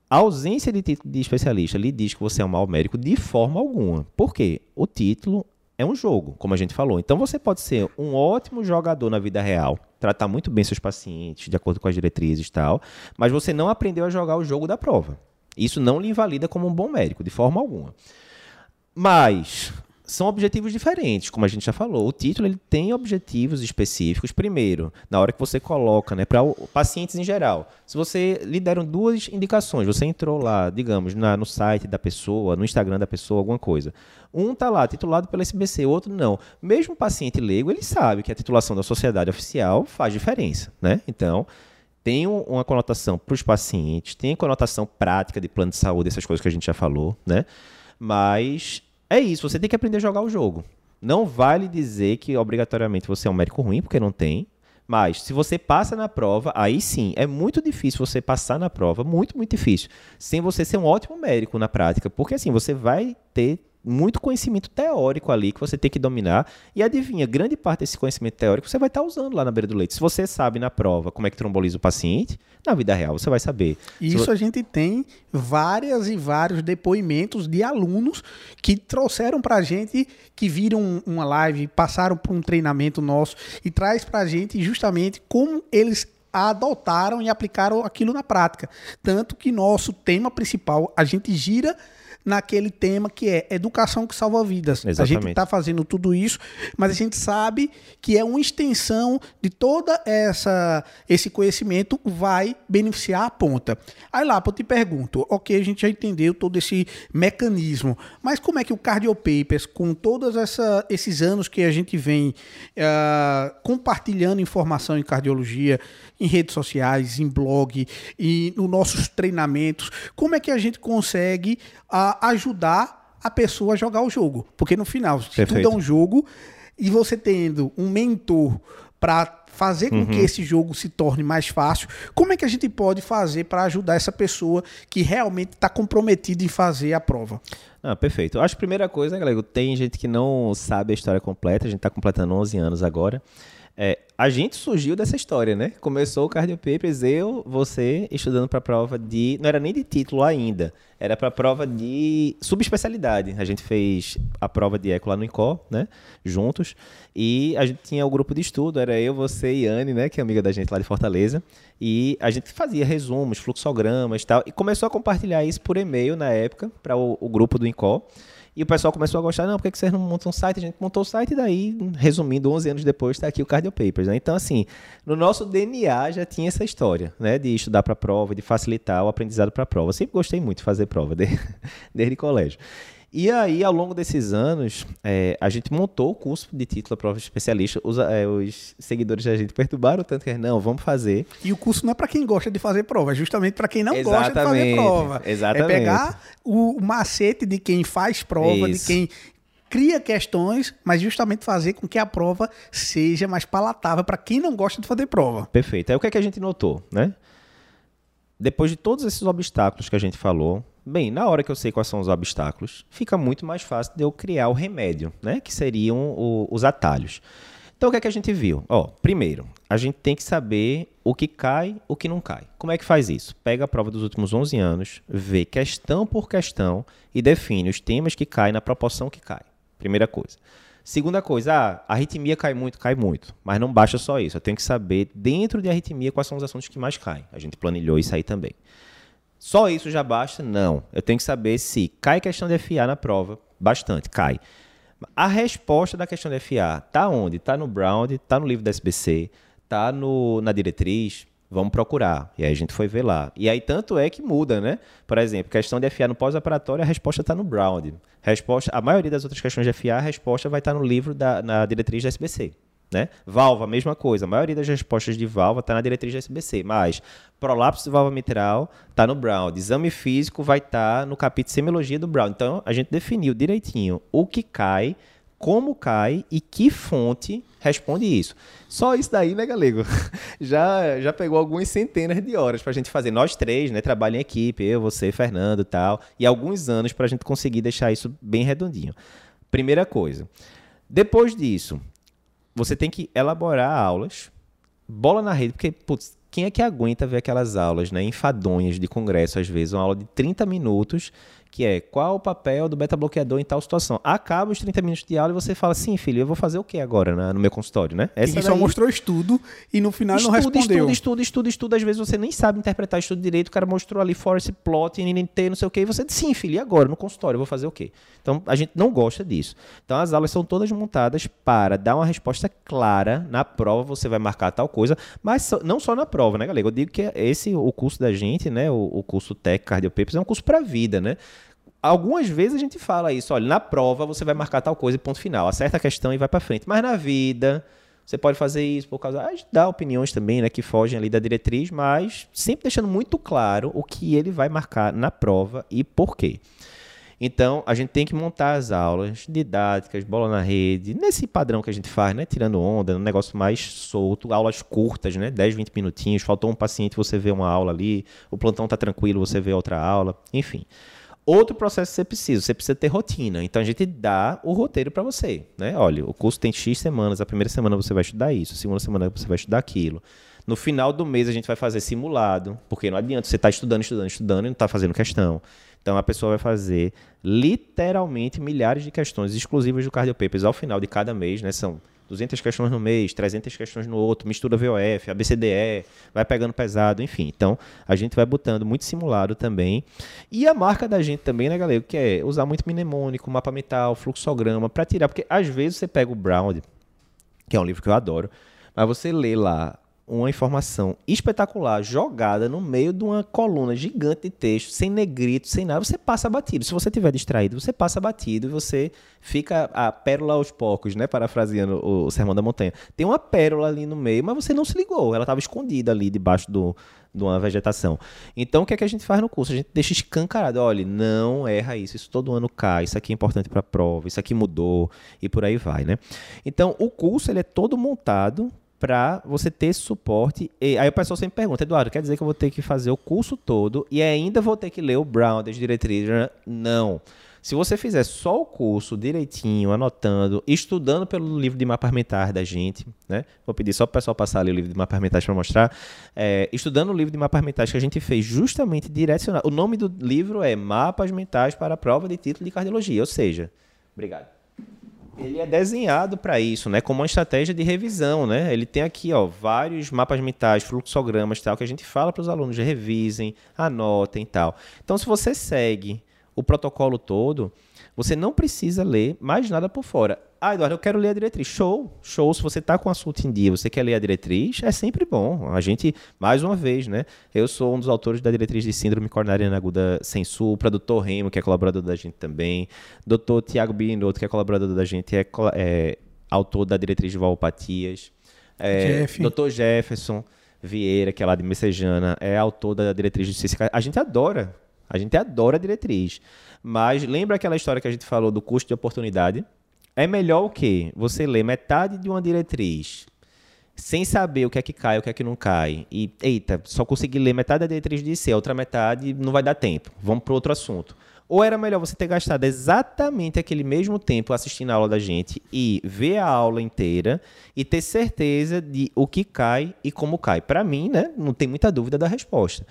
A ausência de título de especialista lhe diz que você é um mau médico de forma alguma. Por quê? O título é um jogo, como a gente falou. Então você pode ser um ótimo jogador na vida real, tratar muito bem seus pacientes, de acordo com as diretrizes e tal, mas você não aprendeu a jogar o jogo da prova. Isso não lhe invalida como um bom médico, de forma alguma. Mas são objetivos diferentes, como a gente já falou. O título ele tem objetivos específicos. Primeiro, na hora que você coloca, né, para pacientes em geral. Se você lhe deram duas indicações, você entrou lá, digamos, na, no site da pessoa, no Instagram da pessoa, alguma coisa. Um está lá titulado pela SBC, outro não. Mesmo o paciente leigo, ele sabe que a titulação da sociedade oficial faz diferença, né? Então, tem uma conotação para os pacientes, tem conotação prática de plano de saúde, essas coisas que a gente já falou, né? Mas é isso, você tem que aprender a jogar o jogo. Não vale dizer que obrigatoriamente você é um médico ruim, porque não tem. Mas se você passa na prova, aí sim, é muito difícil você passar na prova, muito, muito difícil, sem você ser um ótimo médico na prática. Porque assim, você vai ter muito conhecimento teórico ali que você tem que dominar. E adivinha, grande parte desse conhecimento teórico você vai estar usando lá na beira do leite. Se você sabe na prova como é que tromboliza o paciente, na vida real você vai saber. Isso a gente tem várias e vários depoimentos de alunos que trouxeram para a gente, que viram uma live, passaram por um treinamento nosso e traz para a gente justamente como eles adotaram e aplicaram aquilo na prática. Tanto que nosso tema principal, a gente gira naquele tema que é educação que salva vidas. Exatamente. A gente está fazendo tudo isso, mas a gente sabe que é uma extensão de toda essa esse conhecimento vai beneficiar a ponta. Aí lá, eu te pergunto, ok, a gente já entendeu todo esse mecanismo, mas como é que o Cardiopapers, com todos esses anos que a gente vem uh, compartilhando informação em cardiologia, em redes sociais, em blog e nos nossos treinamentos, como é que a gente consegue uh, ajudar a pessoa a jogar o jogo? Porque no final, se Perfeito. tudo é um jogo e você tendo um mentor para fazer com uhum. que esse jogo se torne mais fácil. Como é que a gente pode fazer para ajudar essa pessoa que realmente está comprometida em fazer a prova? Ah, perfeito. Acho que a primeira coisa, galera, tem gente que não sabe a história completa, a gente está completando 11 anos agora. É, a gente surgiu dessa história, né? Começou o Cardio Papers, eu, você, estudando para prova de. Não era nem de título ainda, era para a prova de subespecialidade. A gente fez a prova de eco lá no INCO, né? Juntos. E a gente tinha o grupo de estudo, era eu, você e Anne, né? Que é amiga da gente lá de Fortaleza. E a gente fazia resumos, fluxogramas e tal. E começou a compartilhar isso por e-mail na época, para o, o grupo do INCO. E o pessoal começou a gostar, não, por que vocês não montam um site? A gente montou o site e daí, resumindo, 11 anos depois, está aqui o Cardio Papers. Né? Então, assim, no nosso DNA já tinha essa história, né? De estudar para prova, de facilitar o aprendizado para prova. Eu sempre gostei muito de fazer prova, desde, desde colégio. E aí, ao longo desses anos, é, a gente montou o curso de título a prova especialista. Os, é, os, seguidores da gente perturbaram tanto que não, vamos fazer. E o curso não é para quem gosta de fazer prova, é justamente para quem não exatamente, gosta de fazer prova. Exatamente. É pegar o macete de quem faz prova, Isso. de quem cria questões, mas justamente fazer com que a prova seja mais palatável para quem não gosta de fazer prova. Perfeito. Aí o que, é que a gente notou, né? Depois de todos esses obstáculos que a gente falou, Bem, na hora que eu sei quais são os obstáculos, fica muito mais fácil de eu criar o remédio, né? Que seriam o, os atalhos. Então, o que é que a gente viu? Ó, primeiro, a gente tem que saber o que cai, o que não cai. Como é que faz isso? Pega a prova dos últimos 11 anos, vê questão por questão e define os temas que caem na proporção que cai. Primeira coisa. Segunda coisa, ah, a arritmia cai muito, cai muito. Mas não basta só isso. Eu tenho que saber, dentro de arritmia, quais são os assuntos que mais caem. A gente planilhou isso aí também. Só isso já basta? Não. Eu tenho que saber se cai questão de FA na prova. Bastante, cai. A resposta da questão de FA está onde? Está no Brown, está no livro da SBC, está na diretriz. Vamos procurar. E aí a gente foi ver lá. E aí tanto é que muda, né? Por exemplo, questão de FA no pós-operatório, a resposta está no Brown. Resposta, a maioria das outras questões de FA, a resposta vai estar tá no livro da na diretriz da SBC. Né? Valva, mesma coisa. A maioria das respostas de valva está na diretriz da SBC, mas prolapso de valva mitral está no Brown. Exame físico vai estar tá no capítulo semiologia do Brown. Então, a gente definiu direitinho o que cai, como cai e que fonte responde isso. Só isso daí, né, Galego? Já, já pegou algumas centenas de horas para a gente fazer. Nós três, né, trabalho em equipe, eu, você, Fernando e tal, e alguns anos para a gente conseguir deixar isso bem redondinho. Primeira coisa. Depois disso, você tem que elaborar aulas, bola na rede, porque, putz, quem é que aguenta ver aquelas aulas, né, enfadonhas de congresso, às vezes, uma aula de 30 minutos que é qual o papel do beta-bloqueador em tal situação. Acaba os 30 minutos de aula e você fala, sim, filho, eu vou fazer o que agora né, no meu consultório, né? Essa e daí... só mostrou estudo e no final estudo, não respondeu. Estudo, estudo, estudo, estudo. Às vezes você nem sabe interpretar estudo direito, o cara mostrou ali forest plot, NNT, não sei o que, e você diz, sim, filho, e agora no consultório eu vou fazer o quê? Então, a gente não gosta disso. Então, as aulas são todas montadas para dar uma resposta clara. Na prova você vai marcar tal coisa, mas não só na prova, né, galera? Eu digo que esse, o curso da gente, né, o, o curso Tech Cardio Papers, é um curso para vida, né? Algumas vezes a gente fala isso, olha, na prova você vai marcar tal coisa e ponto final, acerta a questão e vai para frente. Mas na vida, você pode fazer isso por causa. Dá opiniões também, né, que fogem ali da diretriz, mas sempre deixando muito claro o que ele vai marcar na prova e por quê. Então, a gente tem que montar as aulas didáticas, bola na rede, nesse padrão que a gente faz, né? Tirando onda, um negócio mais solto, aulas curtas, né? 10, 20 minutinhos, faltou um paciente, você vê uma aula ali, o plantão tá tranquilo, você vê outra aula, enfim. Outro processo que você precisa, você precisa ter rotina. Então a gente dá o roteiro para você, né? Olha, o curso tem X semanas, a primeira semana você vai estudar isso, a segunda semana você vai estudar aquilo. No final do mês a gente vai fazer simulado, porque não adianta você estar tá estudando, estudando, estudando e não tá fazendo questão. Então a pessoa vai fazer literalmente milhares de questões exclusivas do Cardio Papers ao final de cada mês, né? São 200 questões no mês, 300 questões no outro, mistura VOF, ABCDE, vai pegando pesado, enfim. Então, a gente vai botando muito simulado também. E a marca da gente também, né, galera, que é usar muito mnemônico, mapa mental, fluxograma, para tirar, porque às vezes você pega o Brown, que é um livro que eu adoro, mas você lê lá uma informação espetacular jogada no meio de uma coluna gigante de texto, sem negrito, sem nada, você passa batido. Se você tiver distraído, você passa batido e você fica a pérola aos poucos, né? Parafraseando o, Sermão da Montanha. Tem uma pérola ali no meio, mas você não se ligou. Ela estava escondida ali debaixo do, de uma vegetação. Então, o que é que a gente faz no curso? A gente deixa escancarado. Olha, não erra isso. Isso todo ano cai. Isso aqui é importante para a prova. Isso aqui mudou. E por aí vai, né? Então, o curso ele é todo montado para você ter suporte. E aí o pessoal sempre pergunta, Eduardo, quer dizer que eu vou ter que fazer o curso todo e ainda vou ter que ler o Brown das diretrizes? Não. Se você fizer só o curso direitinho, anotando, estudando pelo livro de mapas mentais da gente, né? Vou pedir só para o pessoal passar ali o livro de mapas mentais para mostrar. É, estudando o livro de mapas mentais que a gente fez justamente direcionado. O nome do livro é Mapas Mentais para a Prova de Título de Cardiologia, ou seja, obrigado ele é desenhado para isso, né? Como uma estratégia de revisão, né? Ele tem aqui, ó, vários mapas mentais, fluxogramas, tal, que a gente fala para os alunos revisem, anotem, tal. Então, se você segue o protocolo todo, você não precisa ler mais nada por fora. Ah, Eduardo, eu quero ler a diretriz. Show, show. Se você está com o assunto em dia, você quer ler a diretriz, é sempre bom. A gente, mais uma vez, né? Eu sou um dos autores da diretriz de síndrome coronariana aguda sem supra, doutor Remo, que é colaborador da gente também, doutor Tiago Binotto, que é colaborador da gente, é, é autor da diretriz de valopatias. É, Jeff. Doutor Jefferson Vieira, que é lá de Messejana, é autor da diretriz de ciência. A gente adora, a gente adora a diretriz. Mas lembra aquela história que a gente falou do custo de oportunidade? É melhor o quê? Você ler metade de uma diretriz sem saber o que é que cai, o que é que não cai. E, eita, só consegui ler metade da diretriz de C, a outra metade não vai dar tempo. Vamos para outro assunto. Ou era melhor você ter gastado exatamente aquele mesmo tempo assistindo a aula da gente e ver a aula inteira e ter certeza de o que cai e como cai. Para mim, né, não tem muita dúvida da resposta.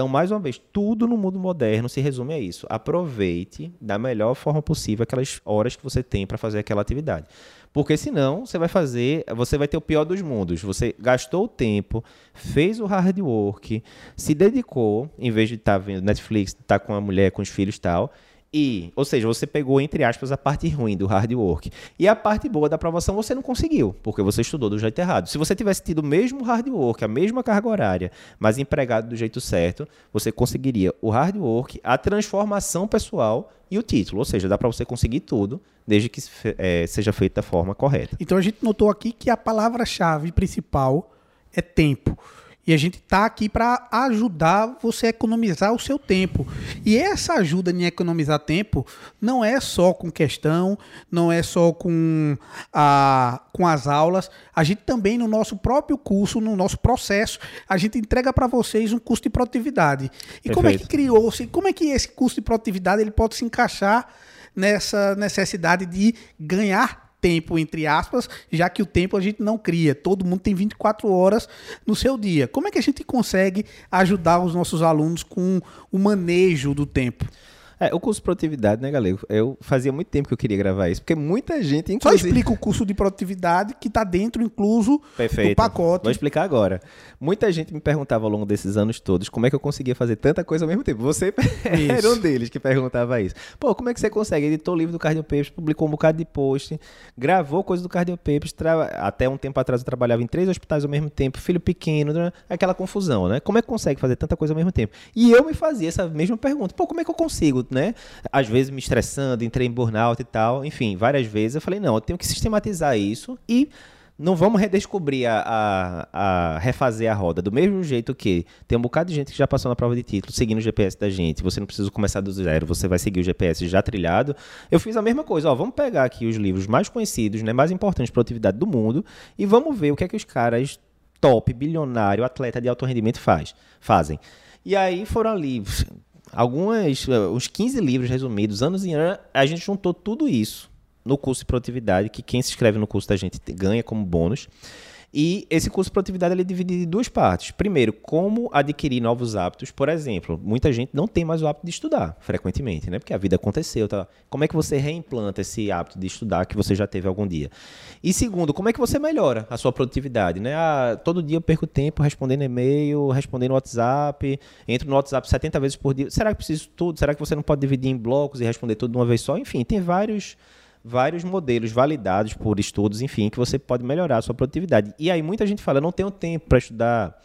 Então, mais uma vez, tudo no mundo moderno se resume a isso. Aproveite da melhor forma possível aquelas horas que você tem para fazer aquela atividade. Porque senão você vai fazer, você vai ter o pior dos mundos. Você gastou o tempo, fez o hard work, se dedicou, em vez de estar tá vendo Netflix, estar tá com a mulher, com os filhos e tal, e, ou seja, você pegou, entre aspas, a parte ruim do hard work. E a parte boa da aprovação você não conseguiu, porque você estudou do jeito errado. Se você tivesse tido o mesmo hard work, a mesma carga horária, mas empregado do jeito certo, você conseguiria o hard work, a transformação pessoal e o título. Ou seja, dá para você conseguir tudo, desde que é, seja feito da forma correta. Então a gente notou aqui que a palavra-chave principal é tempo. E a gente está aqui para ajudar você a economizar o seu tempo. E essa ajuda em economizar tempo não é só com questão, não é só com, a, com as aulas. A gente também, no nosso próprio curso, no nosso processo, a gente entrega para vocês um custo de produtividade. E Perfeito. como é que criou-se, como é que esse custo de produtividade ele pode se encaixar nessa necessidade de ganhar tempo, entre aspas, já que o tempo a gente não cria. Todo mundo tem 24 horas no seu dia. Como é que a gente consegue ajudar os nossos alunos com o manejo do tempo? É, o curso de produtividade, né, galera? Eu fazia muito tempo que eu queria gravar isso, porque muita gente, inclusive... Só explica o curso de produtividade que está dentro, incluso, Perfeito. do pacote. Vou explicar agora. Muita gente me perguntava ao longo desses anos todos como é que eu conseguia fazer tanta coisa ao mesmo tempo. Você era um deles que perguntava isso. Pô, como é que você consegue? Editou o livro do Cardio Papers, publicou um bocado de post, gravou coisa do Cardio Papers, tra... até um tempo atrás eu trabalhava em três hospitais ao mesmo tempo, filho pequeno, né? aquela confusão, né? Como é que consegue fazer tanta coisa ao mesmo tempo? E eu me fazia essa mesma pergunta. Pô, como é que eu consigo? Né? Às vezes me estressando, entrei em burnout e tal. Enfim, várias vezes eu falei, não, eu tenho que sistematizar isso e não vamos redescobrir a, a, a, refazer a roda. Do mesmo jeito que tem um bocado de gente que já passou na prova de título seguindo o GPS da gente. Você não precisa começar do zero, você vai seguir o GPS já trilhado. Eu fiz a mesma coisa. Ó, vamos pegar aqui os livros mais conhecidos, né, mais importantes de produtividade do mundo e vamos ver o que é que os caras top, bilionário, atleta de alto rendimento faz, fazem. E aí foram ali algumas, uns 15 livros resumidos, anos e anos, a gente juntou tudo isso no curso de produtividade, que quem se inscreve no curso da gente ganha como bônus. E esse curso de produtividade ele é dividido em duas partes. Primeiro, como adquirir novos hábitos. Por exemplo, muita gente não tem mais o hábito de estudar frequentemente, né? Porque a vida aconteceu. Tá? Como é que você reimplanta esse hábito de estudar que você já teve algum dia? E segundo, como é que você melhora a sua produtividade, né? Ah, todo dia eu perco tempo respondendo e-mail, respondendo WhatsApp, entro no WhatsApp 70 vezes por dia. Será que preciso tudo? Será que você não pode dividir em blocos e responder tudo de uma vez só? Enfim, tem vários vários modelos validados por estudos, enfim, que você pode melhorar a sua produtividade. E aí muita gente fala, eu não tenho tempo para estudar,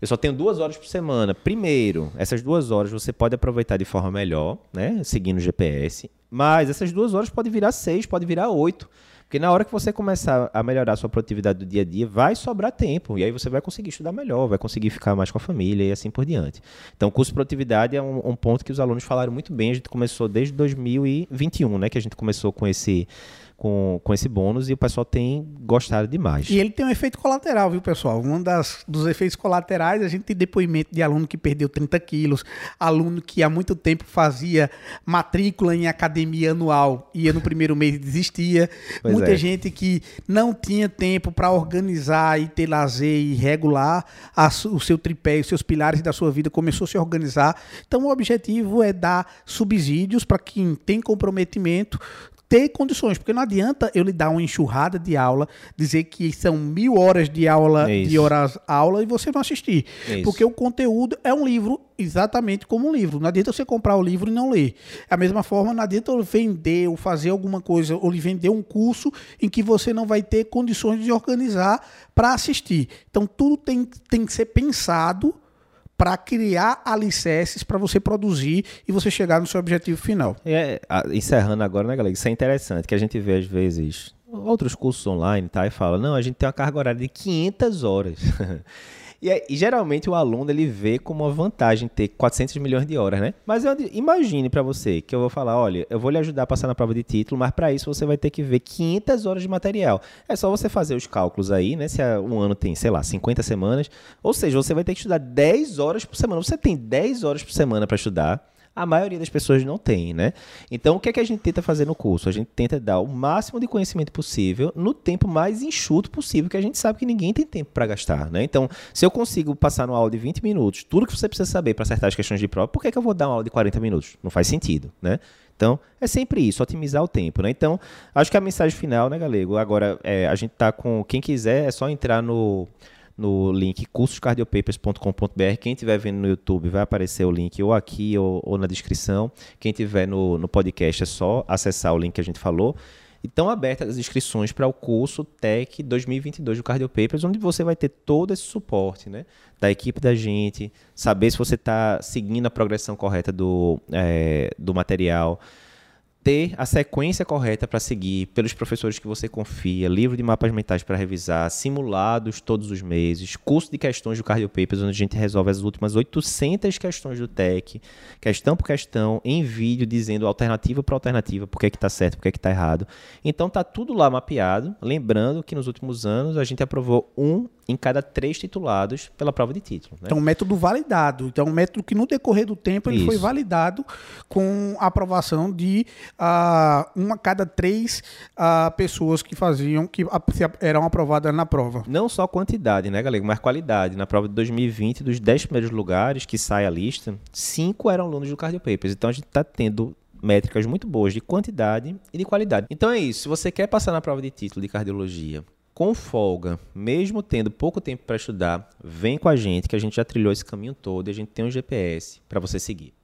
eu só tenho duas horas por semana. Primeiro, essas duas horas você pode aproveitar de forma melhor, né, seguindo o GPS, mas essas duas horas pode virar seis, pode virar oito. Porque na hora que você começar a melhorar a sua produtividade do dia a dia, vai sobrar tempo. E aí você vai conseguir estudar melhor, vai conseguir ficar mais com a família e assim por diante. Então, o curso de produtividade é um, um ponto que os alunos falaram muito bem. A gente começou desde 2021, né? Que a gente começou com esse com, com esse bônus e o pessoal tem gostado demais. E ele tem um efeito colateral, viu, pessoal? Um das, dos efeitos colaterais, a gente tem depoimento de aluno que perdeu 30 quilos, aluno que há muito tempo fazia matrícula em academia anual, ia no primeiro mês e desistia. Pois Muita é. gente que não tinha tempo para organizar e ter lazer e regular a, o seu tripé, os seus pilares da sua vida, começou a se organizar. Então, o objetivo é dar subsídios para quem tem comprometimento ter condições, porque não adianta eu lhe dar uma enxurrada de aula, dizer que são mil horas de aula, Isso. de horas aula e você não assistir. Isso. Porque o conteúdo é um livro exatamente como um livro. Não adianta você comprar o livro e não ler. Da mesma forma, não adianta eu vender ou fazer alguma coisa, ou lhe vender um curso em que você não vai ter condições de organizar para assistir. Então, tudo tem, tem que ser pensado para criar alicerces para você produzir e você chegar no seu objetivo final. É, encerrando agora, né, galera? Isso é interessante, que a gente vê às vezes outros cursos online tá, e fala, não, a gente tem uma carga horária de 500 horas. E, e, geralmente o aluno ele vê como uma vantagem ter 400 milhões de horas, né? Mas eu, imagine para você que eu vou falar, olha, eu vou lhe ajudar a passar na prova de título, mas para isso você vai ter que ver 500 horas de material. É só você fazer os cálculos aí, né? Se um ano tem, sei lá, 50 semanas, ou seja, você vai ter que estudar 10 horas por semana. Você tem 10 horas por semana para estudar a maioria das pessoas não tem, né? Então, o que é que a gente tenta fazer no curso? A gente tenta dar o máximo de conhecimento possível no tempo mais enxuto possível, que a gente sabe que ninguém tem tempo para gastar, né? Então, se eu consigo passar numa aula de 20 minutos, tudo que você precisa saber para acertar as questões de prova, por que, é que eu vou dar uma aula de 40 minutos? Não faz sentido, né? Então, é sempre isso, otimizar o tempo, né? Então, acho que a mensagem final, né, Galego? Agora, é, a gente tá com... Quem quiser, é só entrar no no link cursoscardiopapers.com.br. Quem estiver vendo no YouTube vai aparecer o link ou aqui ou, ou na descrição. Quem estiver no, no podcast é só acessar o link que a gente falou. Estão abertas as inscrições para o curso TEC 2022 do Cardiopapers, onde você vai ter todo esse suporte né, da equipe da gente, saber se você está seguindo a progressão correta do, é, do material, ter a sequência correta para seguir pelos professores que você confia, livro de mapas mentais para revisar, simulados todos os meses, curso de questões do Cardio Papers, onde a gente resolve as últimas 800 questões do TEC, questão por questão, em vídeo, dizendo alternativa por alternativa, por que está certo, por que está errado. Então tá tudo lá mapeado, lembrando que nos últimos anos a gente aprovou um em cada três titulados pela prova de título. Né? Então, um método validado. Então, um método que no decorrer do tempo ele Isso. foi validado com a aprovação de uma cada três pessoas que faziam, que eram aprovadas na prova. Não só quantidade, né, galera, mas qualidade. Na prova de 2020, dos dez primeiros lugares que sai a lista, cinco eram alunos do Cardio Papers. Então, a gente está tendo métricas muito boas de quantidade e de qualidade. Então é isso. Se você quer passar na prova de título de cardiologia, com folga, mesmo tendo pouco tempo para estudar, vem com a gente que a gente já trilhou esse caminho todo e a gente tem um GPS para você seguir.